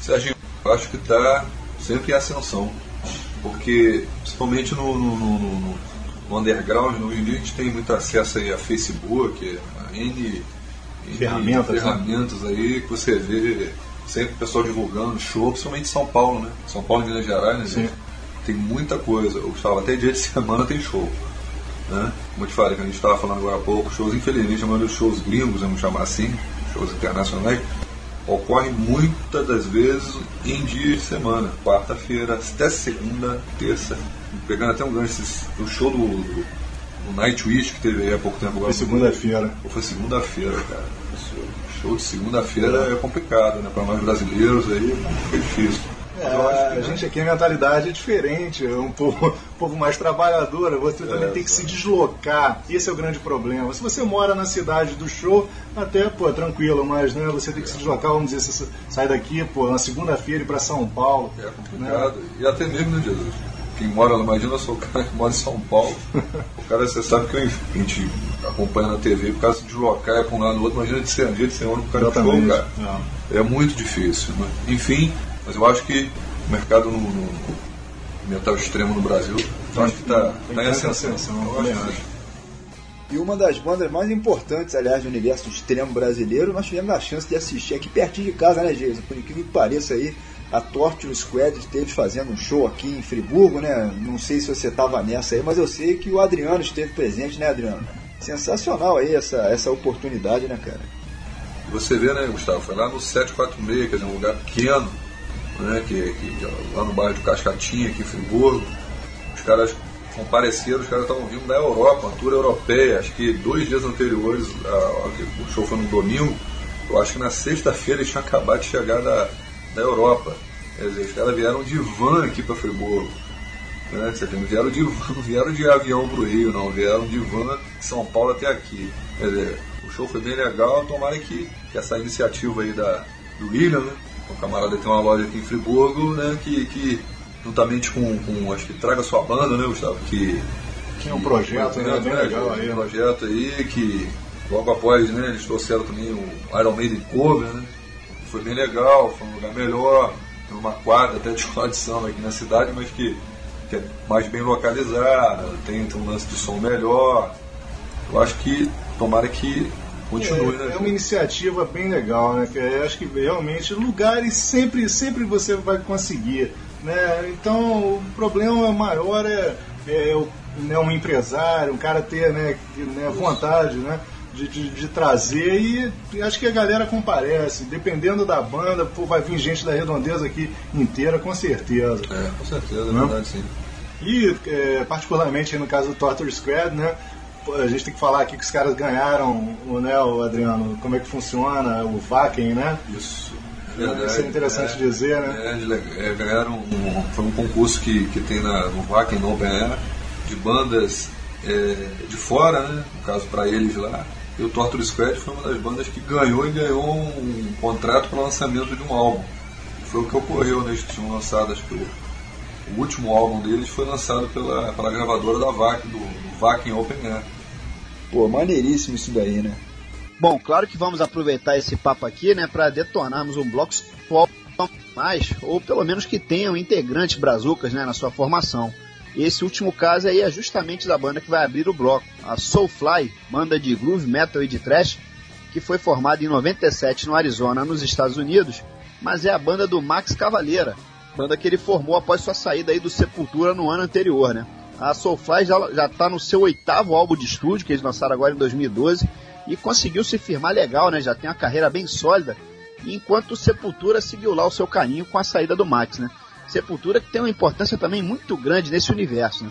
Serginho, eu acho que está sempre em ascensão. Porque, principalmente no, no, no, no underground, hoje em dia a gente tem muito acesso aí a Facebook, a N,
ferramentas,
N ferramentas né? aí que você vê sempre o pessoal divulgando show, principalmente em São Paulo, né? São Paulo e Minas Gerais, né, gente? Tem muita coisa. Eu estava até dia de semana tem show. Né? Como eu te falei, que a gente estava falando agora há pouco, shows, infelizmente, chamando de shows gringos, vamos chamar assim, shows internacionais, ocorrem muitas das vezes em dias de semana, quarta-feira, até segunda, terça, pegando até um gancho do show do, do, do Nightwish que teve aí há pouco tempo agora.
Foi segunda-feira.
Foi segunda-feira, cara show de segunda-feira é complicado, né? Para nós brasileiros aí é difícil.
É, a gente aqui a mentalidade é diferente, é um povo, um povo mais trabalhador, você também é, tem que se deslocar. Esse é o grande problema. Se você mora na cidade do show, até, pô, tranquilo, mas né, você tem que se deslocar, vamos dizer, você sai daqui, pô, na segunda-feira e para São Paulo.
É complicado. Né? E até mesmo, né, Jesus? Quem mora, imagina eu sou o cara que mora em São Paulo. o cara, você sabe que a gente acompanha na TV, por causa de deslocar é para um lado no outro, imagina de ser um dia de ser outro, o cara show, cara. É. é muito difícil. Né? Enfim, mas eu acho que o mercado no, no metal extremo no Brasil, eu acho que está tá em ascensão.
E uma das bandas mais importantes, aliás, do universo extremo brasileiro, nós tivemos a chance de assistir aqui pertinho de casa, né, Jason? Por incrível que pareça aí, a Torture Squad esteve fazendo um show aqui em Friburgo, né? Não sei se você estava nessa aí, mas eu sei que o Adriano esteve presente, né, Adriano? Sensacional aí essa, essa oportunidade, né, cara?
Você vê, né, Gustavo? Foi lá no 746, quer dizer, um lugar pequeno, né? Que, que, lá no bairro de Cascatinha, aqui em Friburgo. Os caras compareceram, os caras estavam vindo da Europa, uma tour europeia. Acho que dois dias anteriores, a, a, o show foi no domingo. Eu acho que na sexta-feira eles tinham acabado de chegar da da Europa. Quer dizer, os caras vieram de van aqui para Friburgo. Né? Você tem, vieram, de, vieram de avião para o Rio, não, vieram de van de São Paulo até aqui. Quer dizer, o show foi bem legal, tomara que, que essa iniciativa aí da, do William, né? O camarada tem uma loja aqui em Friburgo, né? Que, que juntamente com, com acho que traga sua banda, né, Gustavo? Que,
que é um projeto, né? Bem legal aí.
Um projeto aí que logo após, né, eles trouxeram também o Iron Maiden Cover, né? Foi bem legal, foi um lugar melhor, tem uma quadra até de escola de samba aqui na cidade, mas que, que é mais bem localizada, tem, tem um lance de som melhor. Eu acho que tomara que continue.
É,
né,
é uma iniciativa bem legal, né? Que eu acho que realmente lugares sempre, sempre você vai conseguir. Né? Então o problema maior é, é, né, um empresário, um cara ter né, né vontade, né? De, de, de, trazer e acho que a galera comparece. Dependendo da banda, pô, vai vir gente da redondeza aqui inteira, com certeza.
É, com certeza, é verdade, sim.
E, é, particularmente no caso do Torture Squad, né? A gente tem que falar aqui que os caras ganharam, né, o Adriano, como é que funciona o Vaken, né?
Isso.
Verdade, Isso é interessante
é,
dizer, né?
É, é, ganharam um, foi um concurso que, que tem na, no Vaken, no Open Air, de bandas é, de fora, né? No caso para eles lá, e o Torture Squad foi uma das bandas que ganhou e ganhou um contrato para lançamento de um álbum. Foi o que ocorreu, né? Eles tinham lançado, acho que o, o último álbum deles foi lançado pela, pela gravadora da VAC, do, do VAC em Open Air.
Pô, maneiríssimo isso daí, né?
Bom, claro que vamos aproveitar esse papo aqui, né, para detonarmos um bloco mais, ou pelo menos que tenham integrantes brazucas, né, na sua formação. Esse último caso aí é justamente da banda que vai abrir o bloco, a Soulfly, banda de groove metal e de thrash, que foi formada em 97 no Arizona, nos Estados Unidos, mas é a banda do Max Cavaleira, banda que ele formou após sua saída aí do Sepultura no ano anterior, né? A Soulfly já está no seu oitavo álbum de estúdio, que eles lançaram agora em 2012, e conseguiu se firmar legal, né? Já tem uma carreira bem sólida, enquanto o Sepultura seguiu lá o seu caminho com a saída do Max, né? Sepultura que tem uma importância também muito grande nesse universo, né?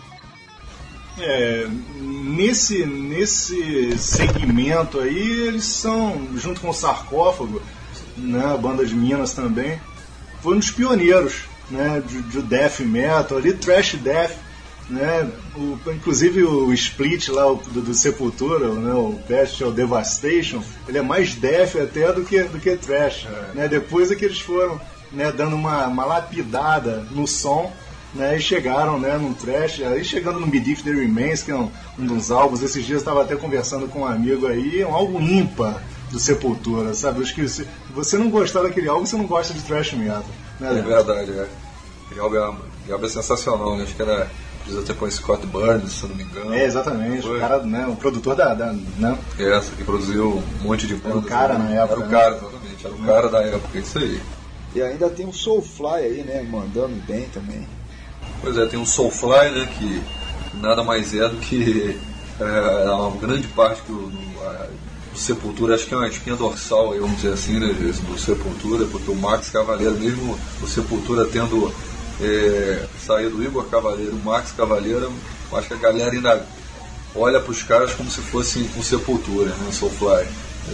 É, nesse, nesse segmento aí, eles são, junto com o Sarcófago, né, a banda de Minas também, foram um dos pioneiros né, de, de death metal, ali, trash death, né, o, inclusive o split lá o, do, do, Sepultura, né, o Bestial Devastation, ele é mais death até do que, do que trash. É. Né, depois é que eles foram né, dando uma, uma lapidada no som né, e chegaram né, num trash, aí chegando no Belief The Remains, que é um, um dos álbuns, esses dias eu estava até conversando com um amigo aí, é um álbum ímpar do Sepultura, sabe? Que se você não gostar daquele álbum, você não gosta de thrash metal.
Né, é verdade, é. Aquele álbum é, álbum é sensacional, né? Acho que era precisa ter com Scott Burns, se eu não me engano.
É, exatamente. Foi. O cara, né, o produtor da. da né?
Essa, que produziu um monte de bandas.
Era o cara
né?
na época.
Era o cara, exatamente. Era o cara da época, isso aí.
E ainda tem o Soulfly aí, né? Mandando bem também.
Pois é, tem o Soulfly, né? Que nada mais é do que é, uma grande parte do, do, do, Sepultura, acho que é uma espinha dorsal, aí, vamos dizer assim, né? Do Sepultura, porque o Max Cavaleiro, mesmo o Sepultura tendo é, saído do Igor Cavaleiro, o Max Cavaleiro, acho que a galera ainda olha para os caras como se fosse com Sepultura, né? O Soulfly.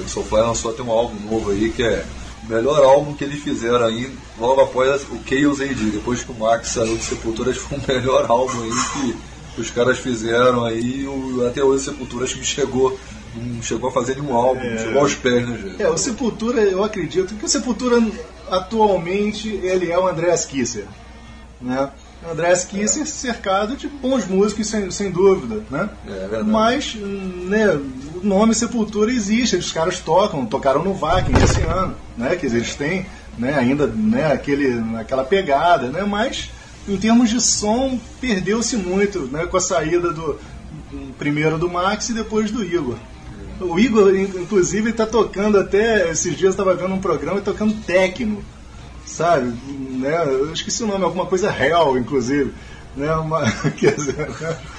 O Soulfly lançou até um álbum novo aí que é melhor álbum que eles fizeram aí, logo após o Chaos AD, depois que o Max saiu de Sepultura, acho que foi o melhor álbum aí que, que os caras fizeram aí, o, até hoje Sepultura acho que chegou, não chegou a fazer nenhum álbum, é. chegou aos pés, né, gente?
É, o Sepultura, eu acredito que o Sepultura atualmente ele é o Andreas Kisser, né? Andrés Kisser é. cercado de bons músicos, sem, sem dúvida, né?
É,
Mas né, o nome Sepultura existe, os caras tocam, tocaram no Vakin esse ano, né? Que eles têm né, ainda né, aquele, aquela pegada, né? Mas em termos de som, perdeu-se muito né, com a saída do primeiro do Max e depois do Igor. O Igor, inclusive, está tocando até. Esses dias eu estava vendo um programa tocando techno sabe? Né? Eu esqueci o nome, alguma coisa real, inclusive. Né? Uma, quer dizer,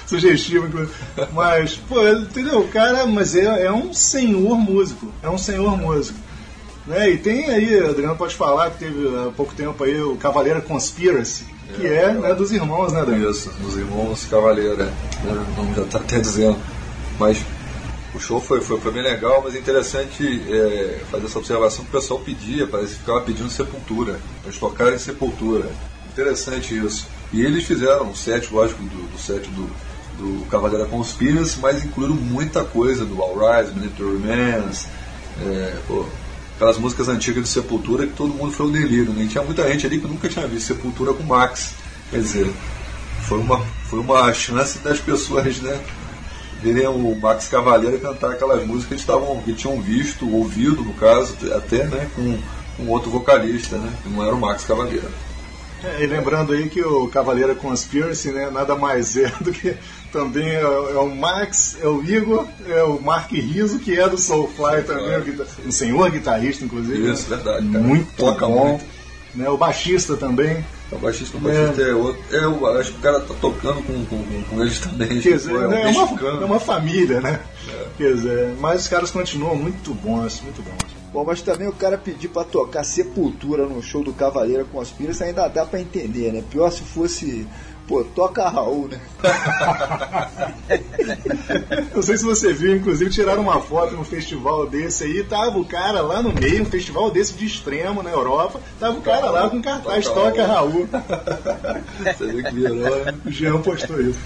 sugestivo, inclusive. Mas, pô, entendeu? O cara, mas é, é um senhor músico. É um senhor músico. Né? E tem aí, Adriano pode falar que teve há pouco tempo aí o Cavaleira Conspiracy, que é, é né, dos irmãos, né, Adriano?
Isso, dos irmãos Cavaleira. Né? O nome já está até dizendo. Mas o show foi, foi, foi bem legal, mas é interessante é, fazer essa observação que o pessoal pedia, parece que ficava pedindo Sepultura, eles tocarem Sepultura. Interessante isso. E eles fizeram um set, lógico, do, do set do, do Cavaleira Conspiracy, mas incluíram muita coisa do All Rise, Military Remains, é, pô, aquelas músicas antigas de Sepultura que todo mundo foi um delírio, né? E tinha muita gente ali que nunca tinha visto Sepultura com Max. Quer dizer, foi uma, foi uma chance das pessoas, né? Verem o Max Cavaleira cantar aquelas músicas que estavam, que tinham visto, ouvido, no caso, até né, com, com outro vocalista, né, que não era o Max Cavaleira.
É, e lembrando aí que o Cavaleira Conspiracy né, nada mais é do que também é, é, o Max, é o Igor, é o Mark Riso, que é do Soulfly também, é, um senhor guitarrista, inclusive.
Isso, verdade. Cara.
Muito Toca bom. Muito. Né, o baixista também.
O baixista, o baixista é, é outro. É, eu acho que o cara tá tocando com, com, com eles também.
Quer dizer, é, um é, uma, é uma família, né? É. Quer dizer, mas os caras continuam muito bons, muito bons.
Bom, mas também o cara pedir para tocar Sepultura no show do Cavaleira com as Piras ainda dá para entender, né? Pior se fosse Pô, toca Raul, né?
Não sei se você viu, inclusive tiraram uma foto num festival desse aí, tava o cara lá no meio, um festival desse de extremo na Europa, tava o cara lá com cartaz Toca, toca Raul.
Você viu que virou, né?
O Jean postou isso.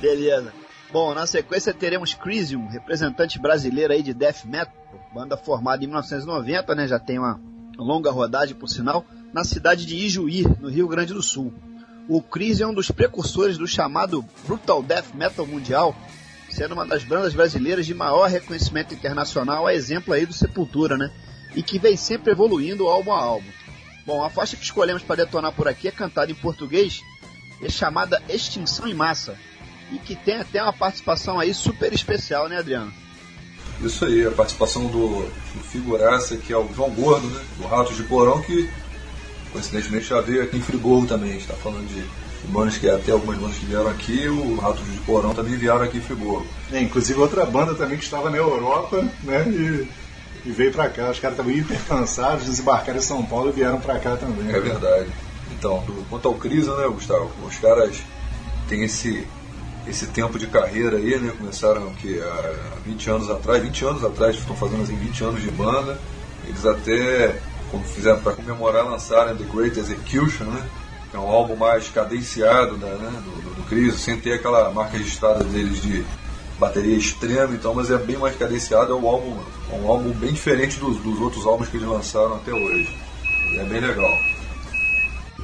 Beleza. Bom, na sequência teremos Crisium, representante brasileiro aí de death metal, banda formada em 1990, né? Já tem uma longa rodagem por sinal, na cidade de Ijuí, no Rio Grande do Sul. O Chris é um dos precursores do chamado Brutal Death Metal Mundial, sendo uma das bandas brasileiras de maior reconhecimento internacional, a exemplo aí do Sepultura, né? E que vem sempre evoluindo álbum a álbum. Bom, a faixa que escolhemos para detonar por aqui é cantada em português, é chamada Extinção em Massa, e que tem até uma participação aí super especial, né, Adriano?
Isso aí, a participação do, do figuraça, que é o João Gordo, né, do Ratos de Porão, que coincidentemente já veio aqui em Friburgo também. A gente está falando de bandas que até algumas bandas que vieram aqui, o Ratos de Porão também vieram aqui em Friburgo.
É, inclusive outra banda também que estava na Europa, né? E, e veio para cá. Os caras estavam hiper cansados, desembarcaram em São Paulo e vieram para cá também.
É verdade. Então, quanto ao Cris, né, Gustavo? Os caras têm esse, esse tempo de carreira aí, né? Começaram que há 20 anos atrás, 20 anos atrás, estão fazendo assim 20 anos de banda. Eles até, como fizeram para comemorar, lançaram The Great Execution, né? Que é um álbum mais cadenciado da, né, do, do, do Cris, sem ter aquela marca registrada deles de bateria extrema, então, mas é bem mais cadenciado, é um álbum, é um álbum bem diferente dos, dos outros álbuns que eles lançaram até hoje. E é bem legal.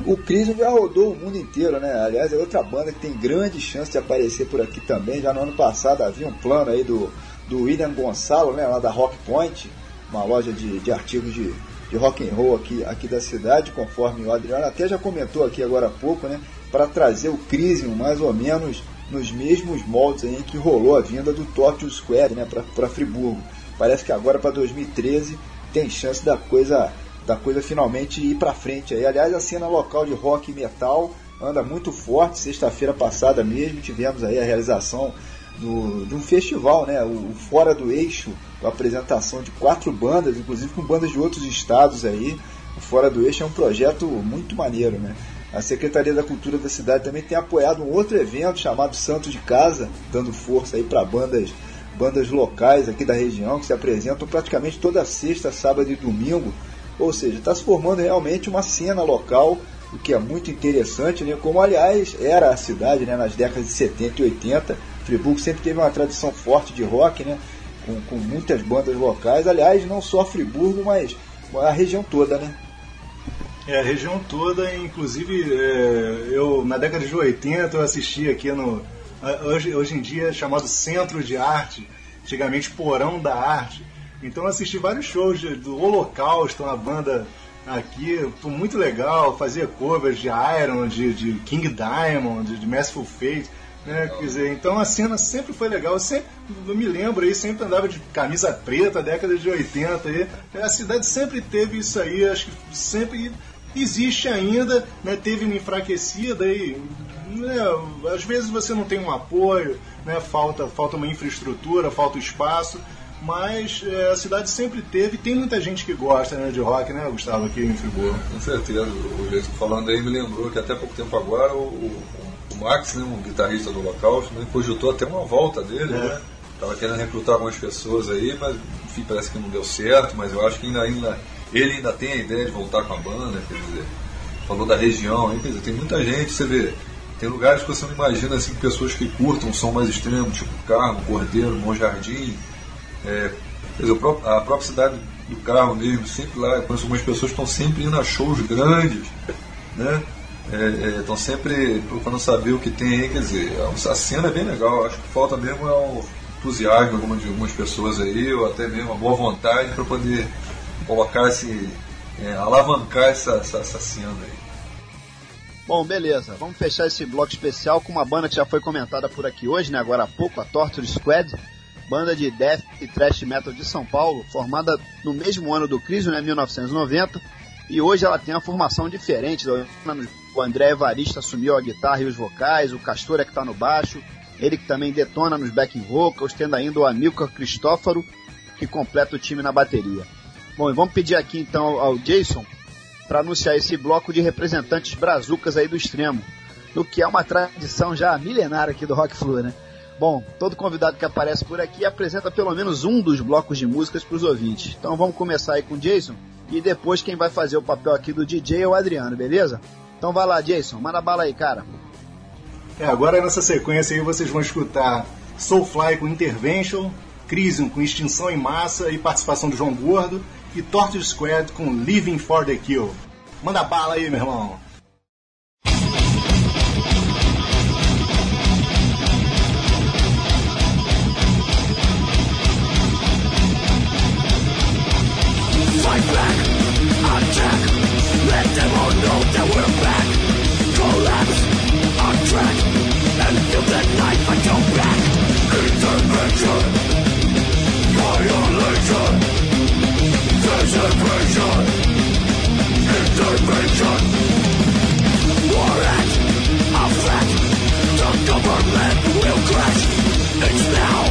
O Cris já rodou o mundo inteiro, né? Aliás, é outra banda que tem grande chance de aparecer por aqui também. Já no ano passado havia um plano aí do, do William Gonçalo, né? Lá da Rock Point, uma loja de, de artigos de, de rock and roll aqui, aqui da cidade, conforme o Adriano até já comentou aqui agora há pouco, né? Para trazer o Crisium mais ou menos nos mesmos moldes aí que rolou a vinda do Tokyo Square né, para Friburgo. Parece que agora para 2013 tem chance da coisa da coisa finalmente ir para frente aí. Aliás, a cena local de rock e metal anda muito forte. Sexta-feira passada mesmo tivemos aí a realização do, de um festival, né, o Fora do Eixo, a apresentação de quatro bandas, inclusive com bandas de outros estados aí. O Fora do Eixo é um projeto muito maneiro, né? A Secretaria da Cultura da cidade também tem apoiado um outro evento chamado Santo de Casa, dando força aí para bandas bandas locais aqui da região que se apresentam praticamente toda sexta, sábado e domingo. Ou seja, está se formando realmente uma cena local, o que é muito interessante, né? como aliás era a cidade né? nas décadas de 70 e 80. Friburgo sempre teve uma tradição forte de rock, né? com, com muitas bandas locais. Aliás, não só Friburgo, mas a região toda. Né?
É, a região toda, inclusive é, eu na década de 80 eu assisti aqui no. Hoje, hoje em dia é chamado Centro de Arte, antigamente Porão da Arte. Então eu assisti vários shows de, do Holocausto, uma banda aqui, foi muito legal, fazia covers de Iron, de, de King Diamond, de, Merciful Fate. Né? Quer dizer, então a cena sempre foi legal. Eu sempre eu me lembro aí, sempre andava de camisa preta, década de 80. Aí. A cidade sempre teve isso aí, acho que sempre existe ainda, né, teve uma enfraquecida e né, às vezes você não tem um apoio, né, falta, falta uma infraestrutura, falta espaço, mas é, a cidade sempre teve, tem muita gente que gosta né, de rock, né, Gustavo, aqui em Friburgo.
Com certeza, o jeito falando aí me lembrou que até pouco tempo agora o, o Max, né, um guitarrista do Holocausto, né, cogitou até uma volta dele, é. né? Tava querendo recrutar algumas pessoas aí, mas enfim, parece que não deu certo, mas eu acho que ainda, ainda ele ainda tem a ideia de voltar com a banda, quer dizer, falou da região, quer dizer, tem muita gente, você vê, tem lugares que você não imagina assim, pessoas que curtam um som mais extremo, tipo Carmo, Cordeiro, Bom Jardim. É, quer dizer, a própria cidade do Carro mesmo, sempre lá, eu conheço algumas pessoas que estão sempre indo a shows grandes, né? Estão é, é, sempre procurando saber o que tem aí, quer dizer, a cena é bem legal, acho que falta mesmo é o entusiasmo de algumas pessoas aí, ou até mesmo a boa vontade para poder colocar esse. É, alavancar essa, essa, essa cena aí.
Bom, beleza. Vamos fechar esse bloco especial com uma banda que já foi comentada por aqui hoje, né? Agora há pouco, a Torture Squad, banda de death e thrash metal de São Paulo, formada no mesmo ano do Crisio, né? 1990. E hoje ela tem uma formação diferente. O André Evarista assumiu a guitarra e os vocais, o Castor é que está no baixo, ele que também detona nos backing vocals, tendo ainda o Amilcar Cristófaro, que completa o time na bateria. Bom, e vamos pedir aqui então ao Jason para anunciar esse bloco de representantes brazucas aí do extremo, o que é uma tradição já milenária aqui do Rock Flu, né? Bom, todo convidado que aparece por aqui apresenta pelo menos um dos blocos de músicas para os ouvintes. Então vamos começar aí com o Jason e depois quem vai fazer o papel aqui do DJ é o Adriano, beleza? Então vai lá, Jason, manda bala aí, cara.
É, agora nessa sequência aí vocês vão escutar Soulfly com Intervention, Crisium com Extinção em Massa e participação do João Gordo e Torture Squad com Living for the Kill. Manda bala aí, meu irmão. Fight back, we're back. On track, and I back. Intervention, violation, desecration, intervention. The government will crash. It's now.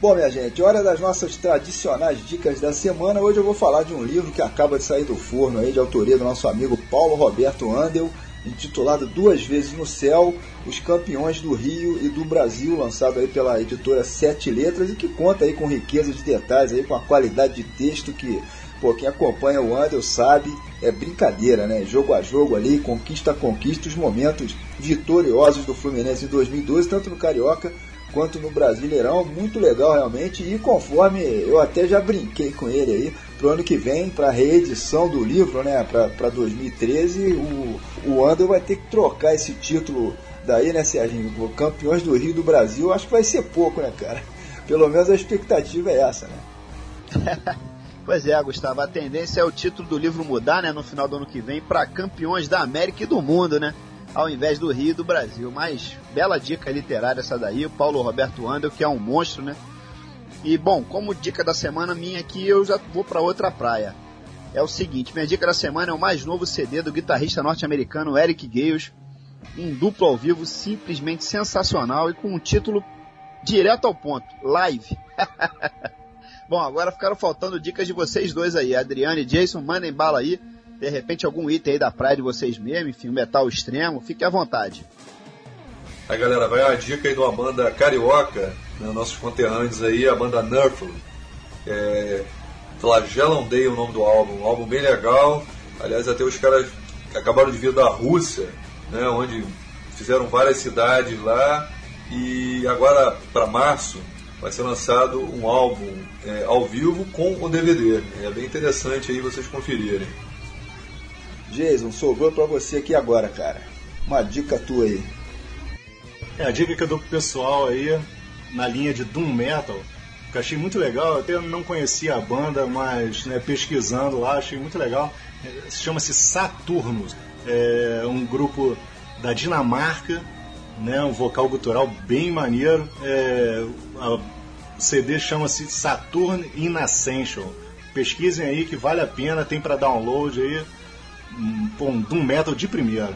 Bom, minha gente, hora das nossas tradicionais dicas da semana. Hoje eu vou falar de um livro que acaba de sair do forno aí, de autoria do nosso amigo Paulo Roberto Andel, intitulado Duas Vezes no Céu, Os Campeões do Rio e do Brasil, lançado aí pela editora Sete Letras e que conta aí com riqueza de detalhes aí, com a qualidade de texto que, pô, quem acompanha o Andel sabe, é brincadeira, né? Jogo a jogo ali, conquista a conquista, os momentos vitoriosos do Fluminense em 2012, tanto no Carioca quanto no Brasileirão, muito legal realmente. E conforme eu até já brinquei com ele aí, pro ano que vem, para reedição do livro, né, para 2013, o, o Andor vai ter que trocar esse título daí, né, Serginho? Campeões do Rio do Brasil, acho que vai ser pouco, né, cara? Pelo menos a expectativa é essa, né?
pois é, Gustavo, a tendência é o título do livro mudar, né, no final do ano que vem, para Campeões da América e do Mundo, né? Ao invés do Rio e do Brasil. Mas bela dica literária essa daí, o Paulo Roberto Andel, que é um monstro, né? E bom, como dica da semana minha aqui, eu já vou para outra praia. É o seguinte, minha dica da semana é o mais novo CD do guitarrista norte-americano Eric Gales, um duplo ao vivo simplesmente sensacional e com um título direto ao ponto, Live. bom, agora ficaram faltando dicas de vocês dois aí, Adriane e Jason, mandem bala aí de repente algum item aí da praia de vocês mesmo, enfim, metal extremo, fique à vontade.
Aí galera, vai uma dica aí de uma banda carioca, né, nossos conterrâneos aí, a banda Nurful. É, Flagellam Day o nome do álbum, um álbum bem legal. Aliás, até os caras acabaram de vir da Rússia, né, onde fizeram várias cidades lá. E agora, para março, vai ser lançado um álbum é, ao vivo com o DVD. É bem interessante aí vocês conferirem.
Jason, sobrou para você aqui agora, cara. Uma dica tua aí.
É, a dica que eu dou pro pessoal aí, na linha de Doom Metal, que eu achei muito legal, eu até não conhecia a banda, mas né, pesquisando lá, achei muito legal. Chama-se Saturnus, é um grupo da Dinamarca, né, um vocal gutural bem maneiro. É, o CD chama-se Saturn in Ascension. Pesquisem aí que vale a pena, tem para download aí. Um, Doom Metal de primeira.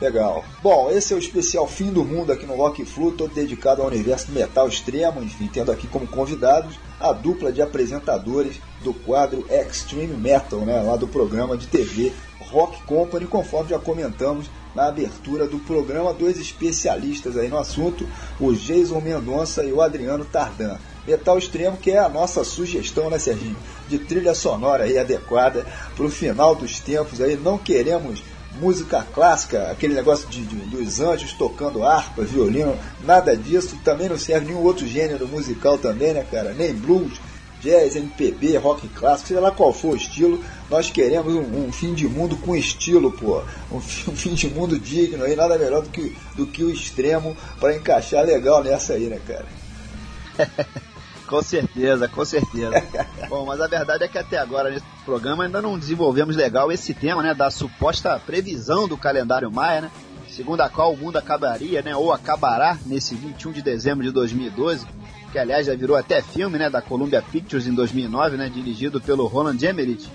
Legal. Bom, esse é o especial Fim do Mundo aqui no Rock Flu, todo dedicado ao universo metal extremo, enfim, tendo aqui como convidados a dupla de apresentadores do quadro Extreme Metal, né, lá do programa de TV Rock Company, conforme já comentamos na abertura do programa, dois especialistas aí no assunto, o Jason Mendonça e o Adriano Tardan. Metal extremo que é a nossa sugestão, né, Serginho? De trilha sonora aí adequada para o final dos tempos aí. Não queremos música clássica, aquele negócio de, de, dos anjos tocando harpa, violino, nada disso. Também não serve nenhum outro gênero musical também, né, cara? Nem blues, jazz, MPB, rock clássico, seja lá qual for o estilo. Nós queremos um, um fim de mundo com estilo, pô. Um, um, fim de mundo digno aí, nada melhor do que, do que o extremo para encaixar legal nessa aí, né, cara?
Com certeza, com certeza. Bom, mas a verdade é que até agora nesse programa ainda não desenvolvemos legal esse tema, né, da suposta previsão do calendário maia, né, segundo a qual o mundo acabaria, né, ou acabará nesse 21 de dezembro de 2012, que aliás já virou até filme, né, da Columbia Pictures em 2009, né, dirigido pelo Roland Emmerich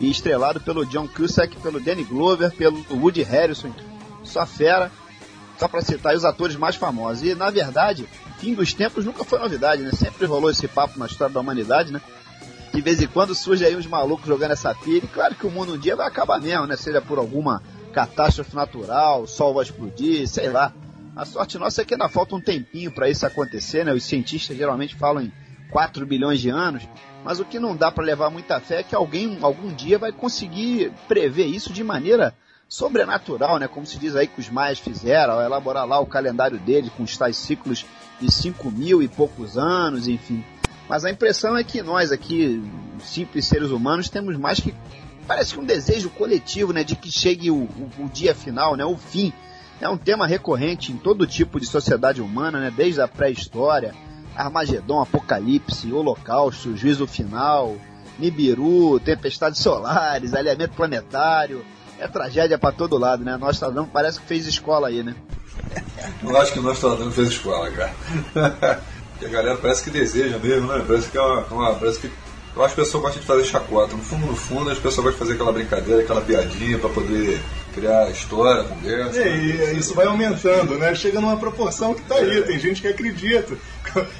e estrelado pelo John Cusack, pelo Danny Glover, pelo Woody Harrison, só fera só para citar os atores mais famosos. E, na verdade, fim dos tempos nunca foi novidade, né? Sempre rolou esse papo na história da humanidade, né? De vez em quando surge aí uns malucos jogando essa pilha. E claro que o mundo um dia vai acabar mesmo, né? Seja por alguma catástrofe natural, o sol vai explodir, sei lá. A sorte nossa é que ainda falta um tempinho para isso acontecer, né? Os cientistas geralmente falam em 4 bilhões de anos, mas o que não dá para levar muita fé é que alguém algum dia vai conseguir prever isso de maneira sobrenatural, né? Como se diz aí que os maias fizeram, elaborar lá o calendário deles com os tais ciclos de 5 mil e poucos anos, enfim. Mas a impressão é que nós aqui, simples seres humanos, temos mais que parece que um desejo coletivo, né, de que chegue o, o, o dia final, né, o fim. É um tema recorrente em todo tipo de sociedade humana, né, desde a pré-história, Armagedon, Apocalipse, Holocausto, Juízo Final, Nibiru, Tempestades Solares, Alinhamento Planetário, é tragédia para todo lado, né? Nós Nostradamus parece que fez escola aí, né?
Eu acho que o Nostradamus fez escola, cara. Porque a galera parece que deseja mesmo, né? Parece que é uma, uma parece que eu acho que a pessoa gosta de fazer chacota. No fundo, no fundo, as pessoas gostam de fazer aquela brincadeira, aquela piadinha para poder criar história, conversa.
É, e isso vai aumentando, né? Chega numa proporção que tá aí. É. Tem gente que acredita.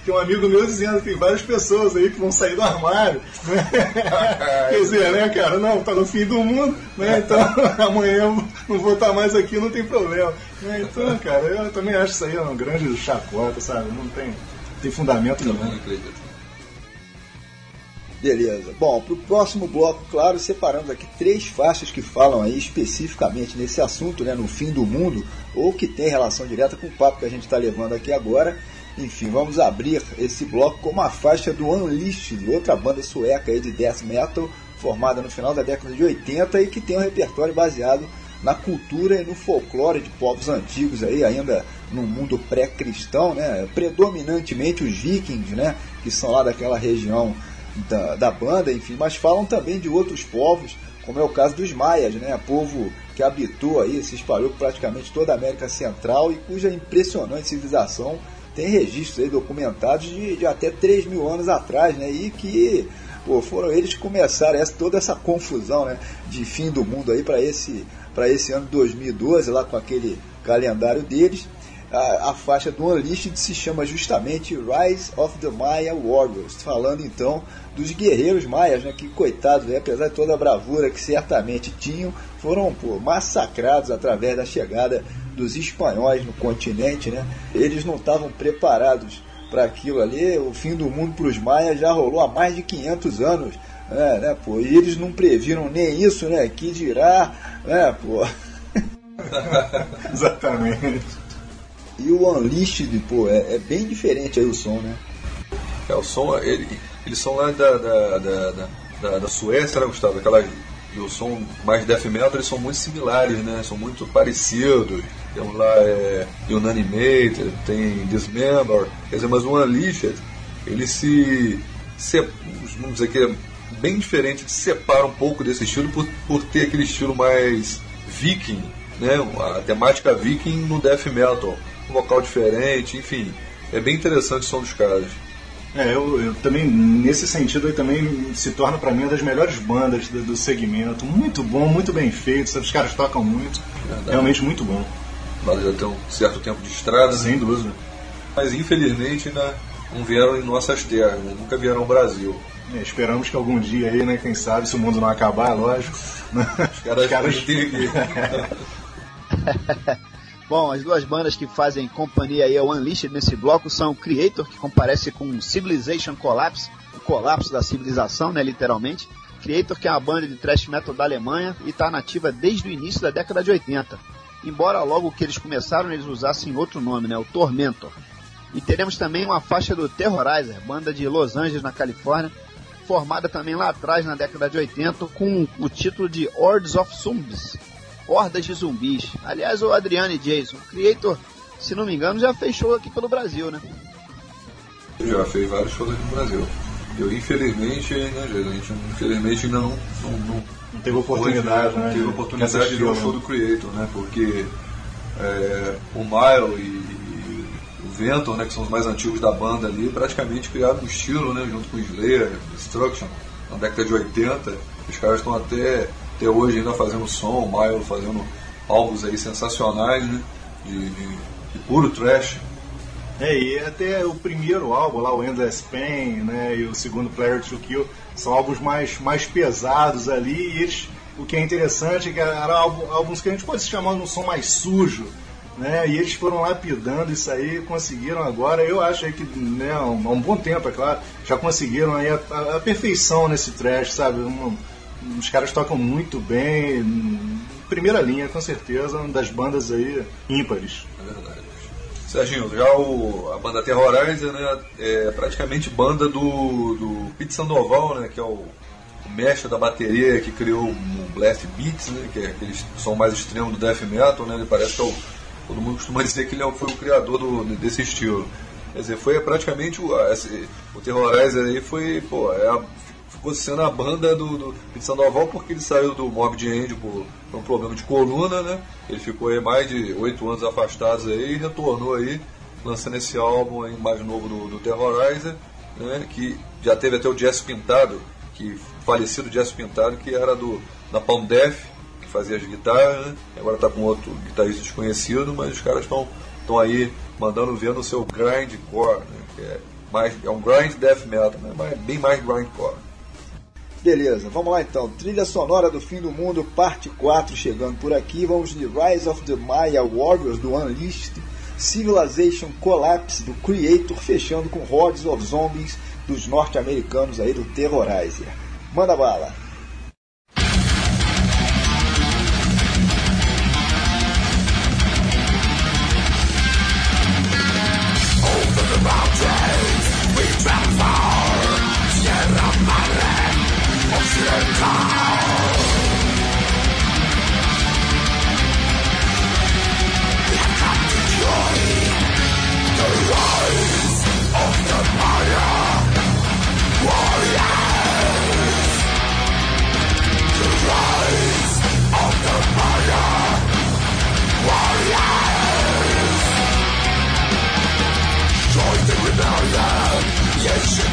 Tem um amigo meu dizendo que tem várias pessoas aí que vão sair do armário. Né? Quer dizer, né, cara? Não, tá no fim do mundo, né? Então amanhã não vou estar mais aqui, não tem problema. Né? Então, cara, eu também acho isso aí uma grande chacota, sabe? Não tem, tem fundamento nenhum. Não acredito.
Beleza. Bom, para o próximo bloco, claro, separamos aqui três faixas que falam aí especificamente nesse assunto, né, no fim do mundo, ou que tem relação direta com o papo que a gente está levando aqui agora. Enfim, vamos abrir esse bloco com uma faixa do Unleashed, outra banda sueca de death metal, formada no final da década de 80 e que tem um repertório baseado na cultura e no folclore de povos antigos aí, ainda no mundo pré-cristão, né? Predominantemente os vikings, né? Que são lá daquela região da, da banda, enfim, mas falam também de outros povos, como é o caso dos maias, né? Povo que habitou aí, se espalhou praticamente toda a América Central e cuja impressionante civilização tem registros aí documentados de, de até 3 mil anos atrás, né? E que pô, foram eles que começaram essa, toda essa confusão né? de fim do mundo aí para esse, esse ano 2012, lá com aquele calendário deles a, a faixa do Unleashed se chama justamente Rise of the Maya Warriors, falando então dos guerreiros maias, né, que coitados, né, apesar de toda a bravura que certamente tinham, foram pô, massacrados através da chegada dos espanhóis no continente, né? Eles não estavam preparados para aquilo ali. O fim do mundo para os maias já rolou há mais de 500 anos. É, né, pô? E eles não previram nem isso, né? Que dirá, né, pô?
Exatamente.
E o Unleashed, pô, é, é, bem diferente aí o som, né?
É, o som, ele, eles são lá da, da, da, da, da Suécia, né, Gustavo? Aquela, o som mais death metal, eles são muito similares, né? São muito parecidos. Temos lá é, Unanimated, tem Dismember, quer dizer, mas o Unleashed, ele se, se vamos dizer que é bem diferente, se separa um pouco desse estilo por, por ter aquele estilo mais viking, né? A temática viking no death metal, um vocal diferente, enfim, é bem interessante o som dos caras.
É, eu, eu, também, nesse sentido, aí também se torna para mim uma das melhores bandas do, do, segmento. Muito bom, muito bem feito, sabe? os caras tocam muito, Verdade. realmente muito bom.
Mas já tem um certo tempo de estrada.
Sem dúvida.
Mas infelizmente ainda não vieram em nossas terras, né? nunca vieram ao Brasil.
É, esperamos que algum dia aí, né, quem sabe, se o mundo não acabar, lógico.
Os caras, Os caras...
Bom, as duas bandas que fazem companhia aí ao Unleashed nesse bloco são Creator, que comparece com Civilization Collapse, o colapso da civilização, né, literalmente. Creator, que é uma banda de thrash metal da Alemanha e está nativa desde o início da década de 80. Embora logo que eles começaram eles usassem outro nome, né, o Tormentor. E teremos também uma faixa do Terrorizer, banda de Los Angeles, na Califórnia, formada também lá atrás, na década de 80, com o título de Hordes of Zombies, hordas de zumbis. Aliás, o Adriano e Jason, o Creator, se não me engano, já fez show aqui pelo Brasil, né?
Já fez vários shows aqui no Brasil. Eu, infelizmente, né, gente infelizmente ainda não, não, não,
não teve oportunidade, né?
Teve oportunidade de ver o show do Creator, né? Porque é, o Mile e, e, o Venton, né, que são os mais antigos da banda ali, praticamente criaram um estilo, né? Junto com o Slayer, Destruction, na década de 80. Os caras estão até até hoje ainda fazendo som, o Milo fazendo álbuns aí sensacionais, né? De, de, de, puro trash.
É, e até o primeiro álbum lá, o Endless Pain, né? E o segundo Player to Kill, são álbuns mais, mais pesados ali, e eles, o que é interessante é que eram álbuns que a gente pode se chamar de um som mais sujo, né? E eles foram lapidando isso aí, conseguiram agora, eu acho aí que, né, há um, um bom tempo, é claro, já conseguiram aí a, a, a perfeição nesse trash, sabe? Um, os caras tocam muito bem. Primeira linha, com certeza, uma das bandas aí ímpares.
É verdade. Serginho, já o, a banda Terrorizer né, é praticamente banda do, do Pete Sandoval, né, que é o, o mestre da bateria que criou o Blast Beats, né, que é aquele som mais extremo do death metal. Né, ele parece que é o, todo mundo costuma dizer que ele é foi o criador do, desse estilo. Quer dizer, foi praticamente o, esse, o Terrorizer aí foi, pô, é a, sendo a banda do, do Pete Sandoval porque ele saiu do Morbid Angel por, por, um problema de coluna, né? Ele ficou aí mais de oito anos afastado aí e retornou aí, lançando esse álbum aí mais novo do, do Terrorizer, né? Que já teve até o Jess Pintado, que falecido Jess Pintado, que era do da Palm Death, que fazia as guitarras, né? Agora está com outro guitarrista desconhecido, mas os caras estão estão aí mandando ver no seu grindcore, né? Que é mais é um grind death metal, né? Mas bem mais grindcore.
Beleza, vamos lá então. Trilha sonora do fim do mundo, parte 4, chegando por aqui. Vamos de Rise of the Maya Warriors do Unleashed, Civilization Collapse do Creator, fechando com Hordes of Zombies dos norte-americanos aí do Terrorizer. Manda bala!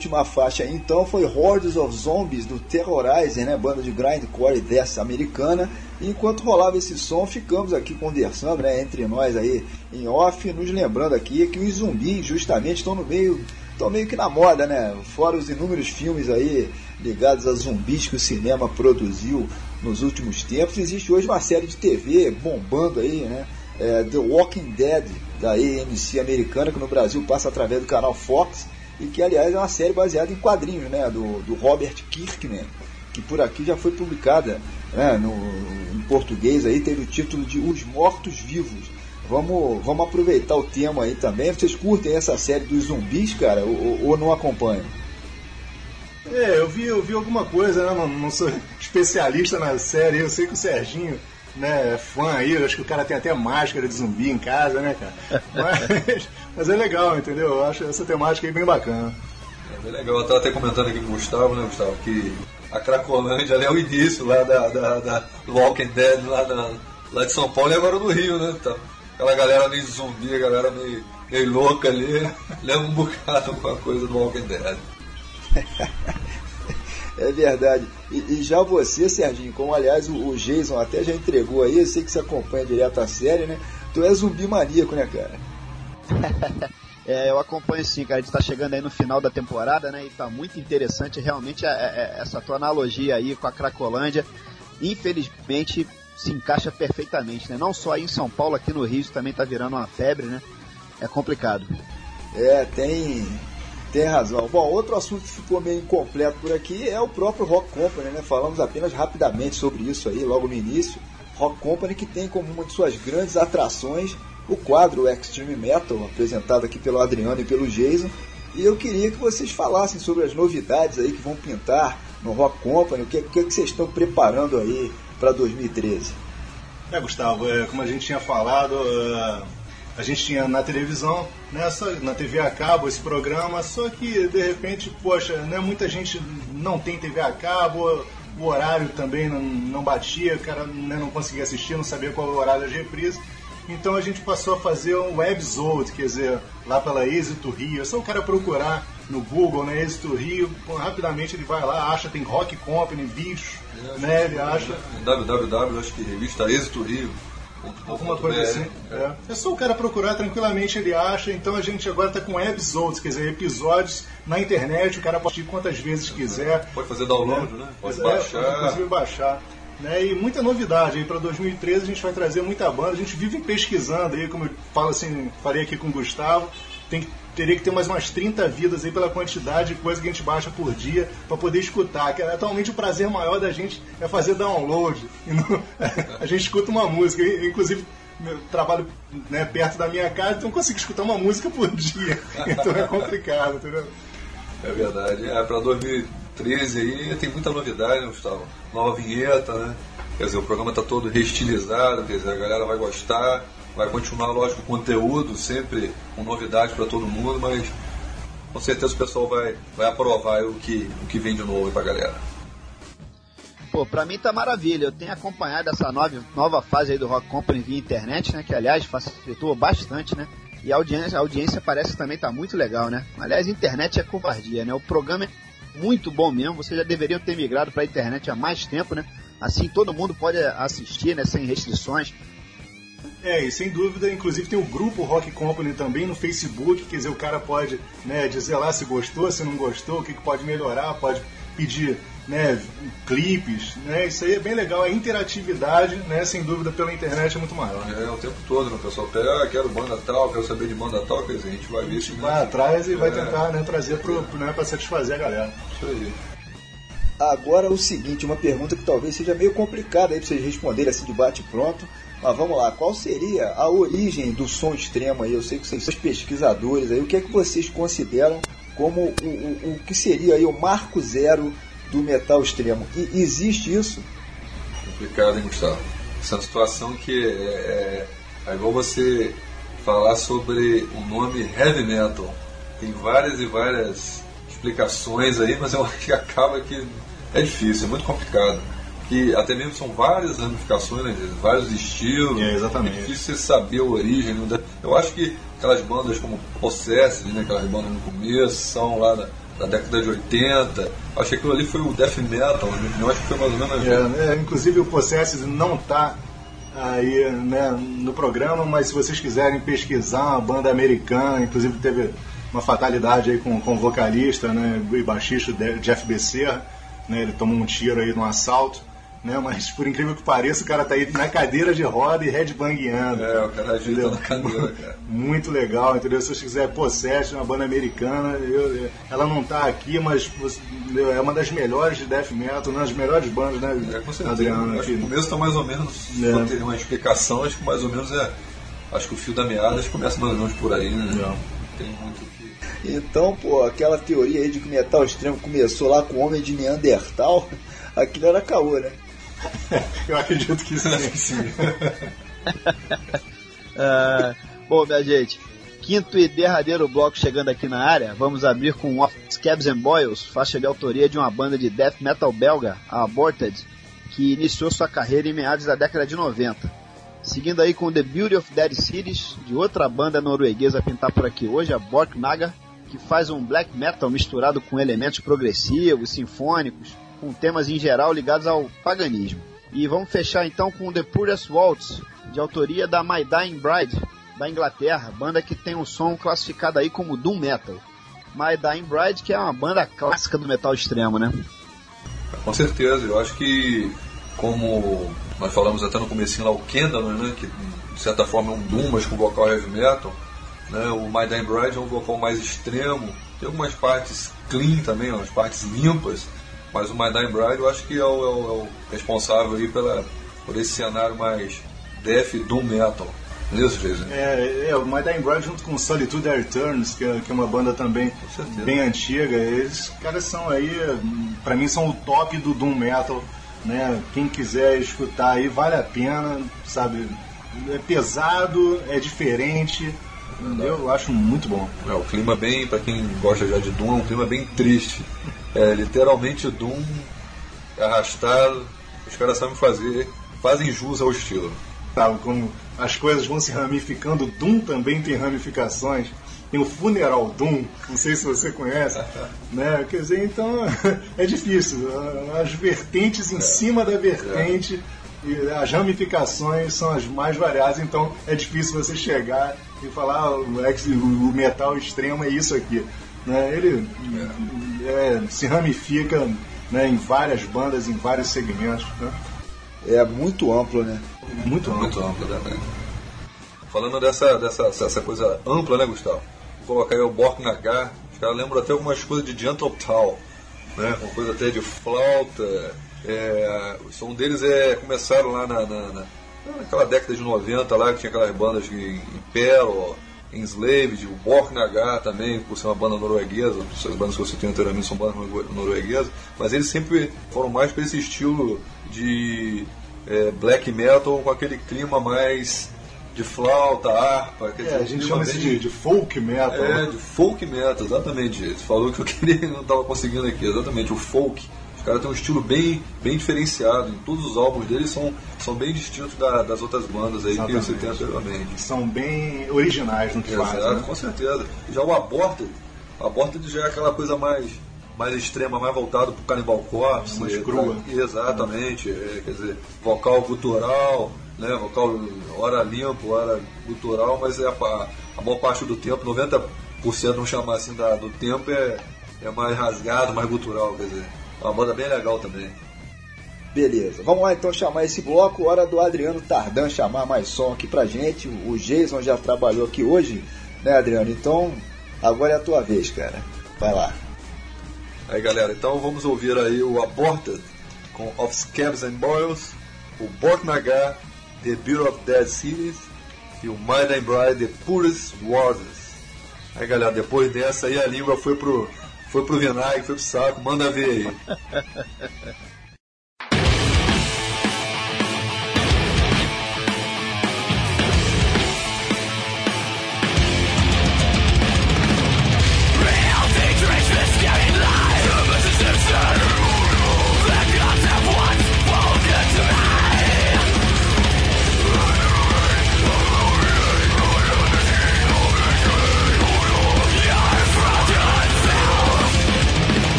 última faixa então foi Hordes of Zombies do Terrorizer, né, banda de grindcore dessa americana. E enquanto rolava esse som, ficamos aqui conversando, né, entre nós aí em off, nos lembrando aqui que os zumbis justamente estão no meio, estão meio que na moda, né? Fora os inúmeros filmes aí ligados a zumbis que o cinema produziu nos últimos tempos, existe hoje uma série de TV bombando aí, né? É, The Walking Dead da AMC americana que no Brasil passa através do canal Fox e que aliás é uma série baseada em quadrinhos, né, do, do Robert Kirkman, que por aqui já foi publicada, né, no, em português aí teve o título de Os Mortos Vivos. Vamos, vamos aproveitar o tema aí também. Vocês curtem essa série dos zumbis, cara, ou, ou não acompanham?
É, eu vi, eu vi alguma coisa, né? Não, não sou especialista na série, eu sei que o Serginho né, fã aí, acho que o cara tem até máscara de zumbi em casa, né, cara? Mas, mas é legal, entendeu? Eu acho essa temática aí bem bacana.
É bem legal, eu tava até comentando aqui com o Gustavo, né, Gustavo, que a Cracolândia ali é o início lá da, da, da Walking Dead lá, da, lá de São Paulo e agora no Rio, né? Então, aquela galera meio zumbi, a galera meio, meio louca ali, lembra um bocado com a coisa do Walking Dead.
É verdade. E, e, já você, Serginho, como aliás o, o, Jason até já entregou aí, eu sei que você acompanha direto a série, né? Tu é zumbi maníaco, né, cara?
é, eu acompanho sim, cara. A gente tá chegando aí no final da temporada, né? E tá muito interessante realmente é, é, essa tua analogia aí com a Cracolândia. Infelizmente se encaixa perfeitamente, né? Não só aí em São Paulo, aqui no Rio também tá virando uma febre, né? É complicado.
É, tem tem razão. Bom, outro assunto que ficou meio incompleto por aqui é o próprio Rock Company, né? Falamos apenas rapidamente sobre isso aí, logo no início. Rock Company que tem como uma de suas grandes atrações o quadro Extreme Metal, apresentado aqui pelo Adriano e pelo Jason. E eu queria que vocês falassem sobre as novidades aí que vão pintar no Rock Company, o que, que, que vocês estão preparando aí para 2013.
É, Gustavo, é, como a gente tinha falado, uh a gente tinha na televisão, né, só, na TV a cabo esse programa, só que de repente, poxa, né, muita gente não tem TV a cabo, o horário também não, não batia, o cara né, não conseguia assistir, não sabia qual era o horário das reprises. Então a gente passou a fazer um webzode, quer dizer, lá pela Êxito Rio. É só o cara procurar no Google, né, Êxito Rio, rapidamente ele vai lá, acha, tem Rock Company, bicho, né, ele acha.
www, acho que revista Êxito Rio.
Alguma coisa assim. É. é só o cara procurar tranquilamente, ele acha. Então a gente agora está com episodes, quer dizer, episódios na internet, o cara pode assistir quantas vezes quiser.
Pode fazer download, né? Pode é, baixar. Pode,
inclusive baixar. Né? E muita novidade aí para 2013 a gente vai trazer muita banda. A gente vive pesquisando aí, como eu falo assim, falei aqui com o Gustavo, tem que teria que ter mais umas 30 vidas aí pela quantidade de coisa que a gente baixa por dia para poder escutar. Que atualmente o prazer maior da gente é fazer download. Não, a gente escuta uma música, inclusive trabalho né, perto da minha casa, então consigo escutar uma música por dia. Então é complicado, entendeu?
É verdade. É, para 2013 aí tem muita novidade, né, Gustavo? Nova vinheta, né? Quer dizer, o programa está todo reestilizado, quer dizer, a galera vai gostar vai continuar, lógico, conteúdo, sempre com novidade para todo mundo, mas com certeza o pessoal vai, vai aprovar o que, o que vem de novo para a galera.
Pô, pra mim tá maravilha. Eu tenho acompanhado essa nova, nova fase aí do Rock Company via internet, né? Que aliás facilitou bastante, né? E a audiência, a audiência parece que também tá muito legal, né? Aliás, internet é covardia, né? O programa é muito bom mesmo. Vocês já deveriam ter migrado pra internet há mais tempo, né? Assim todo mundo pode assistir, né? Sem restrições.
É, e sem dúvida, inclusive tem o grupo Rock Company também no Facebook, quer dizer, o cara pode né, dizer lá se gostou, se não gostou, o que, que pode melhorar, pode pedir né, clipes, né? Isso aí é bem legal, a interatividade, né, sem dúvida, pela internet é muito maior.
É, o tempo todo, né? O pessoal pega, ah, quero banda tal, quero saber de banda tal, quer dizer, a gente vai ver isso.
Vai atrás e é. vai tentar né, trazer para né, satisfazer a galera.
Isso aí.
Agora o seguinte, uma pergunta que talvez seja meio complicada aí para vocês responderem assim de bate pronto. Mas vamos lá, qual seria a origem do som extremo aí? Eu sei que vocês são pesquisadores aí, o que é que vocês consideram como o, o, o que seria aí o marco zero do metal extremo? E existe isso?
Complicado, hein, Gustavo? Essa é uma situação que é, é, é igual você falar sobre o nome heavy metal. Tem várias e várias explicações aí, mas eu acho que acaba que é difícil, é muito complicado que até mesmo são várias ramificações, né, vários estilos.
É, exatamente. É
difícil você saber a origem. Né? Eu acho que aquelas bandas como Possessed, né, aquelas bandas no começo, são lá da, da década de 80. Acho que aquilo ali foi o death metal, né? eu acho que foi mais ou menos.
É, é, inclusive o Possesses não está aí né, no programa, mas se vocês quiserem pesquisar uma banda americana, inclusive teve uma fatalidade aí com, com o vocalista né, e baixista Jeff Becerra, né, ele tomou um tiro aí num assalto né? Mas por incrível que pareça, o cara tá aí na cadeira de roda e headbangando.
É, o cara ajuda na cadeira, cara.
Muito legal, entendeu? Se você quiser Possession, uma banda americana, eu, ela não tá aqui, mas é uma das melhores de death metal, uma das melhores bandas, né,
é, com certeza. Adriano? Acho que o começo tá mais ou menos, é. ter uma explicação, acho que mais ou menos é. Acho que o fio da meada começa mais ou menos por aí, né? Não. Tem muito.
Então, pô, aquela teoria aí de que o metal extremo começou lá com o homem de Neandertal, aquilo era caô, né?
Eu acredito que sim. sim.
uh, bom, minha gente, quinto e derradeiro bloco chegando aqui na área, vamos abrir com Scabs and Boils, faixa de autoria de uma banda de death metal belga, a Aborted, que iniciou sua carreira em meados da década de 90. Seguindo aí com The Beauty of Dead Cities, de outra banda norueguesa a pintar por aqui hoje, a Borknaga, que faz um black metal misturado com elementos progressivos, sinfônicos, com temas em geral ligados ao paganismo. E vamos fechar então com The Purest Waltz, de autoria da My Dying Bride, da Inglaterra, banda que tem um som classificado aí como Doom Metal. My Dying Bride, que é uma banda clássica do metal extremo, né?
Com certeza, eu acho que como nós falamos até no começo lá o Kendall, né, que de certa forma é um Doom, mas com vocal heavy metal, né, o My Dying Bride é um vocal mais extremo, tem algumas partes clean também, umas partes limpas, mas o My Dying Bride eu acho que é o, é o, é o responsável aí pela, por esse cenário mais death doom metal. Não é isso, Jason?
É, é, o My Dying Bride junto com Solitude Returns, que é, que é uma banda também bem antiga. Esses caras são aí, para mim, são o top do doom metal. Né? Quem quiser escutar aí, vale a pena, sabe? É pesado, é diferente. Eu acho muito bom.
É, o clima bem, para quem gosta já de Doom, é um clima bem triste. É literalmente Doom arrastado. Os caras sabem fazer, fazem jus ao estilo.
Sabe, como as coisas vão se ramificando, Doom também tem ramificações. Tem o Funeral Doom, não sei se você conhece, né? Quer dizer, então é difícil. As vertentes em cima da vertente, e as ramificações são as mais variadas, então é difícil você chegar e falar ah, o metal extremo é isso aqui. Né? Ele é, se ramifica né, em várias bandas, em vários segmentos. Né?
É muito amplo, né?
Muito amplo. Muito amplo também. Falando dessa, dessa essa coisa ampla, né, Gustavo? Vou colocar aí o Bork Nagar. Os caras lembram até algumas coisas de Gentle Tal, né? Uma coisa até de flauta. É, o som deles é começaram lá na, na, na, naquela década de 90 lá, que tinha aquelas bandas de Impero, Enslaved, o Bork Nagar também, por ser uma banda norueguesa, as bandas que você tem anteriormente são bandas norueguesas, mas eles sempre foram mais para esse estilo de é, black metal com aquele clima mais de flauta, harpa.
Quer é, dizer, a gente chama isso de, de, folk metal.
É, de folk metal, exatamente. Você falou que eu queria não estava conseguindo aqui, exatamente, o folk os caras têm um estilo bem, bem diferenciado. Em todos os álbuns deles são, são bem distintos da, das outras bandas aí Exatamente. que você tem anteriormente.
São bem originais no que Exato, fazem. Né?
Com certeza. Já o Aborted, o Aborted já é aquela coisa mais mais extrema, mais voltado para o Cannibal Corpse.
Mais crua.
Exatamente. É, quer dizer, vocal gutural, né, vocal hora limpo, hora gutural, mas é a, a maior parte do tempo, 90%, vamos chamar assim, da, do tempo é, é mais rasgado, mais gutural, quer dizer. Uma banda bem legal também.
Beleza, vamos lá então chamar esse bloco. Hora do Adriano Tardan chamar mais som aqui pra gente. O Jason já trabalhou aqui hoje, né, Adriano? Então, agora é a tua vez, cara. Vai lá.
Aí, galera, então vamos ouvir aí o Aborted com Of Scabs and Boils, o Borknagar, The Bureau of Dead Cities e o Mind and Bride, The Purest Waters. Aí, galera, depois dessa aí a língua foi pro foi pro vinagre, foi pro saco, manda ver aí.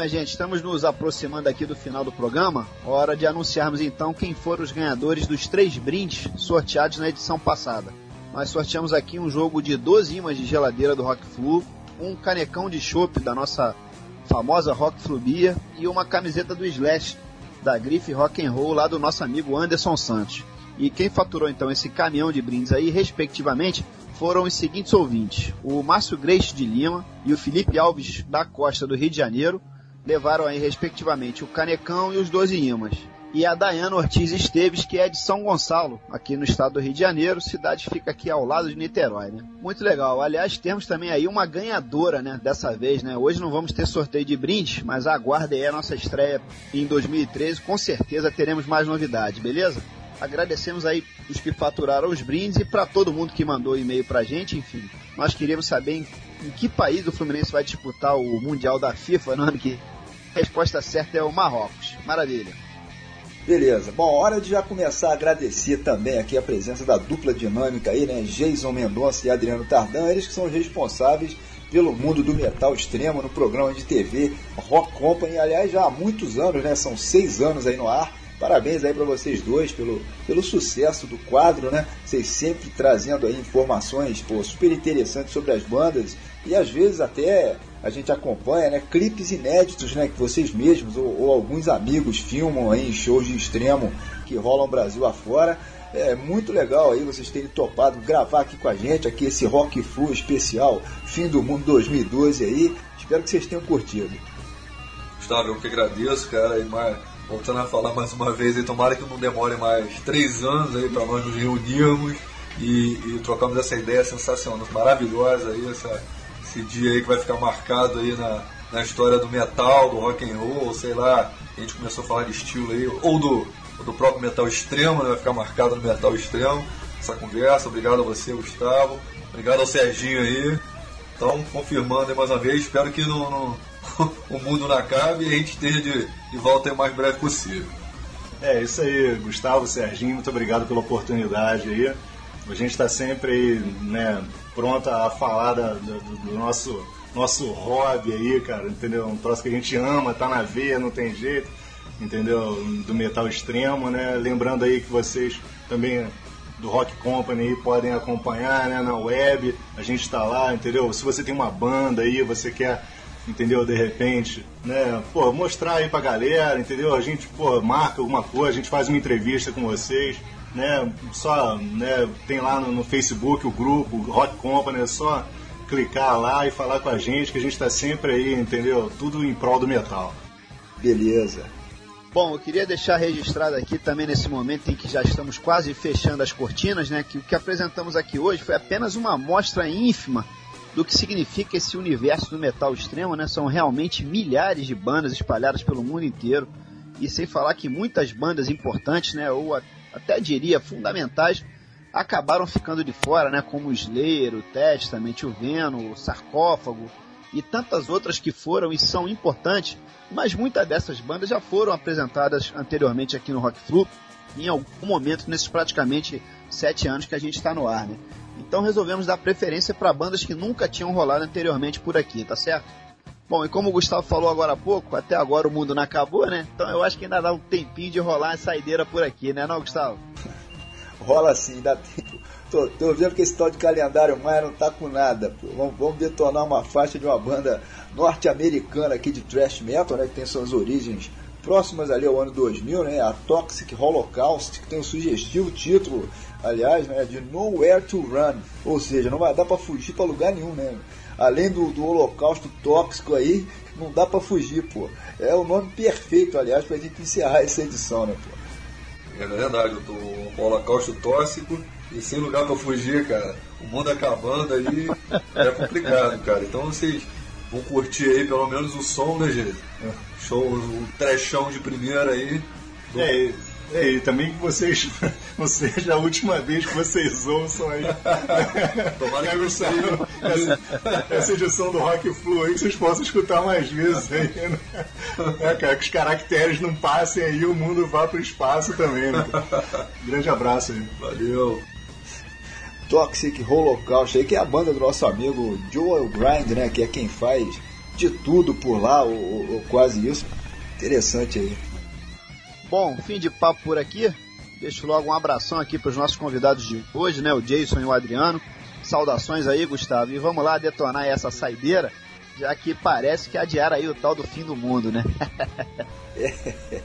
minha gente, estamos nos aproximando aqui do final do programa. Hora de anunciarmos então quem foram os ganhadores dos três brindes sorteados na edição passada. Nós sorteamos aqui um jogo de 12 imãs de geladeira do Rock Flu, um canecão de chopp da nossa famosa Rock Flu e uma camiseta do Slash da Grife Rock and Roll lá do nosso amigo Anderson Santos. E quem faturou então esse caminhão de brindes aí, respectivamente, foram os seguintes ouvintes: o Márcio Greix de Lima e o Felipe Alves da Costa do Rio de Janeiro levaram aí respectivamente o canecão e os 12 imãs. e a Dayana Ortiz Esteves, que é de São Gonçalo, aqui no estado do Rio de Janeiro, cidade fica aqui ao lado de Niterói, né? Muito legal. Aliás, temos também aí uma ganhadora, né, dessa vez, né? Hoje não vamos ter sorteio de brindes, mas aguarde aí a nossa estreia em 2013, com certeza teremos mais novidades, beleza? Agradecemos aí os que faturaram os brindes e para todo mundo que mandou e-mail pra gente, enfim. Nós queríamos saber em, em que país o Fluminense vai disputar o Mundial da FIFA no ano que resposta certa é o Marrocos. Maravilha.
Beleza. Bom, hora de já começar a agradecer também aqui a presença da dupla dinâmica aí, né? Jason Mendonça e Adriano Tardan, eles que são os responsáveis pelo mundo do metal extremo no programa de TV Rock Company. Aliás, já há muitos anos, né? São seis anos aí no ar. Parabéns aí para vocês dois pelo, pelo sucesso do quadro, né? Vocês sempre trazendo aí informações pô, super interessantes sobre as bandas e às vezes até a gente acompanha, né? Clipes inéditos, né? Que vocês mesmos ou, ou alguns amigos filmam aí em shows de extremo que rolam Brasil afora. É muito legal aí vocês terem topado gravar aqui com a gente, aqui esse Rock Flu especial, fim do mundo 2012 aí. Espero que vocês tenham curtido.
Gustavo, eu que agradeço, cara, e mais, voltando a falar mais uma vez, e tomara que não demore mais três anos aí para nós nos reunirmos e, e trocarmos essa ideia sensacional, maravilhosa aí, essa, esse dia aí que vai ficar marcado aí na, na história do metal, do rock and roll, sei lá, a gente começou a falar de estilo aí, ou do, ou do próprio metal extremo, né, vai ficar marcado no metal extremo, essa conversa, obrigado a você, Gustavo, obrigado ao Serginho aí, então confirmando aí mais uma vez, espero que não, não o mundo não acabe e a gente esteja de, de volta o mais breve possível.
É, isso aí, Gustavo, Serginho, muito obrigado pela oportunidade aí. A gente está sempre aí, né, pronto a falar da, do, do nosso, nosso hobby aí, cara, entendeu? Um troço que a gente ama, tá na veia, não tem jeito, entendeu? Do metal extremo, né? Lembrando aí que vocês também do Rock Company aí podem acompanhar, né, na web, a gente está lá, entendeu? Se você tem uma banda aí, você quer entendeu? De repente, né? Pô, mostrar aí pra galera, entendeu? A gente, pô, marca alguma coisa, a gente faz uma entrevista com vocês, né? Só, né? Tem lá no, no Facebook o grupo Rock Company, é só clicar lá e falar com a gente que a gente tá sempre aí, entendeu? Tudo em prol do metal.
Beleza.
Bom, eu queria deixar registrado aqui também nesse momento em que já estamos quase fechando as cortinas, né? Que o que apresentamos aqui hoje foi apenas uma amostra ínfima do que significa esse universo do metal extremo, né? São realmente milhares de bandas espalhadas pelo mundo inteiro. E sem falar que muitas bandas importantes, né? Ou a, até diria fundamentais, acabaram ficando de fora, né? Como o Slayer, o Testament, o Venom, o Sarcófago e tantas outras que foram e são importantes, mas muitas dessas bandas já foram apresentadas anteriormente aqui no Rock Flu em algum momento nesses praticamente sete anos que a gente está no ar, né? Então resolvemos dar preferência para bandas que nunca tinham rolado anteriormente por aqui, tá certo? Bom, e como o Gustavo falou agora há pouco, até agora o mundo não acabou, né? Então eu acho que ainda dá um tempinho de rolar a saideira por aqui, né, não, Gustavo?
Rola sim, dá tempo. Tô, tô vendo que esse tal de calendário maia não tá com nada. Vamos, vamos detonar uma faixa de uma banda norte-americana aqui de thrash metal, né? Que tem suas origens próximas ali ao ano 2000, né? A Toxic Holocaust, que tem o sugestivo título, aliás, né? De Nowhere to Run. Ou seja, não vai dar para fugir para lugar nenhum, né? Além do, do holocausto tóxico aí, não dá para fugir, pô. É o nome perfeito, aliás, pra gente encerrar essa edição, né, pô?
É verdade, eu tô um holocausto tóxico e sem lugar pra fugir, cara. O mundo acabando aí é complicado, cara. Então vocês vão curtir aí pelo menos o som, né, gente? Show, o trechão de primeira aí. Do-
É, é, e também que vocês não seja a última vez que vocês ouçam aí.
Tomara que
essa, essa, edição do Rock Flu aí, que vocês possam escutar mais vezes aí, né? É, cara, que os caracteres não passem aí, o mundo vá pro espaço também, né? Grande abraço aí.
Valeu.
Toxic Holocaust aí, que é a banda do nosso amigo Joel Grind, né? Que é quem faz de tudo por lá, ou- ou quase isso. Interessante aí.
Bom, fim de papo por aqui. Deixo logo um abração aqui para os nossos convidados de hoje, né? O Jason e o Adriano. Saudações aí, Gustavo. E vamos lá detonar essa saideira, já que parece que adiaram aí o tal do fim do mundo, né?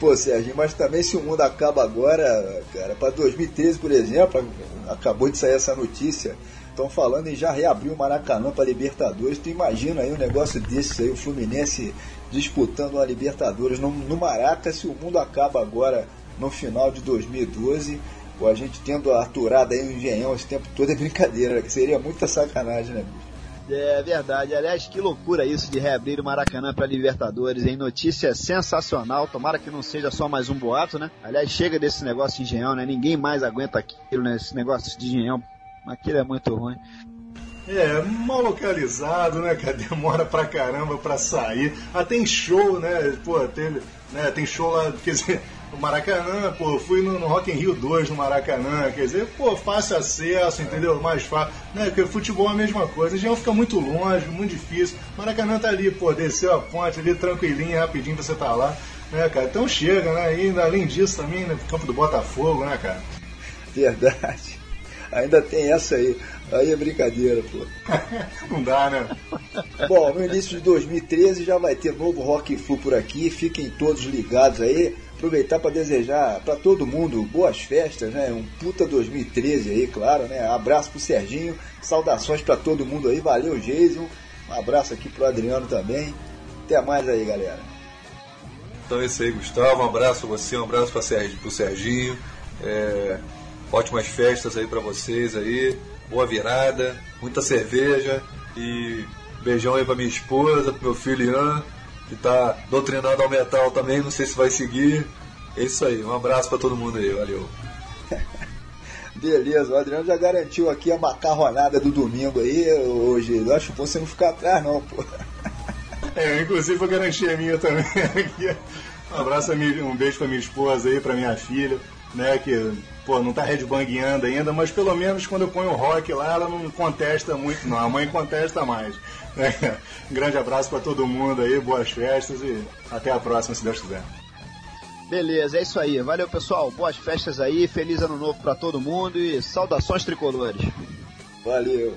Pô, Sérgio, mas também se o mundo acaba agora, cara, para 2013, por exemplo, acabou de sair essa notícia Estão falando em já reabrir o Maracanã para Libertadores. Tu imagina aí um negócio desse aí, o Fluminense disputando a Libertadores no, no Maraca, se o mundo acaba agora no final de 2012, ou a gente tendo aturado aí o Engenhão esse tempo todo é brincadeira, que seria muita sacanagem, né, bicho?
É verdade. Aliás, que loucura isso de reabrir o Maracanã para Libertadores, hein? Notícia sensacional. Tomara que não seja só mais um boato, né? Aliás, chega desse negócio de engenhão, né? Ninguém mais aguenta aquilo, né? Esse negócio de engenhão. Aquilo é muito ruim.
É, mal localizado, né, cara? Demora pra caramba pra sair. Ah, tem show, né? Pô, teve, né, tem show lá, quer dizer, no Maracanã, pô, fui no, no Rock in Rio 2 no Maracanã, quer dizer, pô, fácil acesso, entendeu? Mais fácil, né? Porque futebol é a mesma coisa, já fica muito longe, muito difícil. Maracanã tá ali, pô, desceu a ponte ali tranquilinho, rapidinho você tá lá, né, cara? Então chega, né? E além disso também, né, campo do Botafogo, né, cara?
Verdade. Ainda tem essa aí. Aí é brincadeira, pô.
Não dá, né?
Bom, no início de 2013 já vai ter novo Rock Flu por aqui. Fiquem todos ligados aí. Aproveitar para desejar para todo mundo boas festas, né? Um puta 2013 aí, claro, né? Abraço pro Serginho, saudações para todo mundo aí. Valeu, Jason. Um abraço aqui pro Adriano também. Até mais aí, galera.
Então é isso aí, Gustavo. Um abraço pra você, um abraço pro Serginho. É, ótimas festas aí pra vocês aí. Boa virada, muita cerveja e beijão aí pra minha esposa, pro meu filho Ian, que tá doutrinado ao metal também, não sei se vai seguir. É isso aí, um abraço pra todo mundo aí, valeu.
Beleza, o Adriano já garantiu aqui a macarronada do domingo aí hoje. Eu acho bom você não ficar atrás, não, pô.
É, inclusive a garantia minha também aqui. Um abraço, a um beijo pra minha esposa aí, pra minha filha, né, que, pô, não tá headbangueando ainda, mas pelo menos quando eu ponho o rock lá, ela não contesta muito, não. A mãe contesta mais. né? Um grande abraço pra todo mundo aí, boas festas e até a próxima, se Deus quiser.
Beleza, é isso aí. Valeu, pessoal. Boas festas aí. Feliz ano novo para todo mundo e saudações tricolores.
Valeu.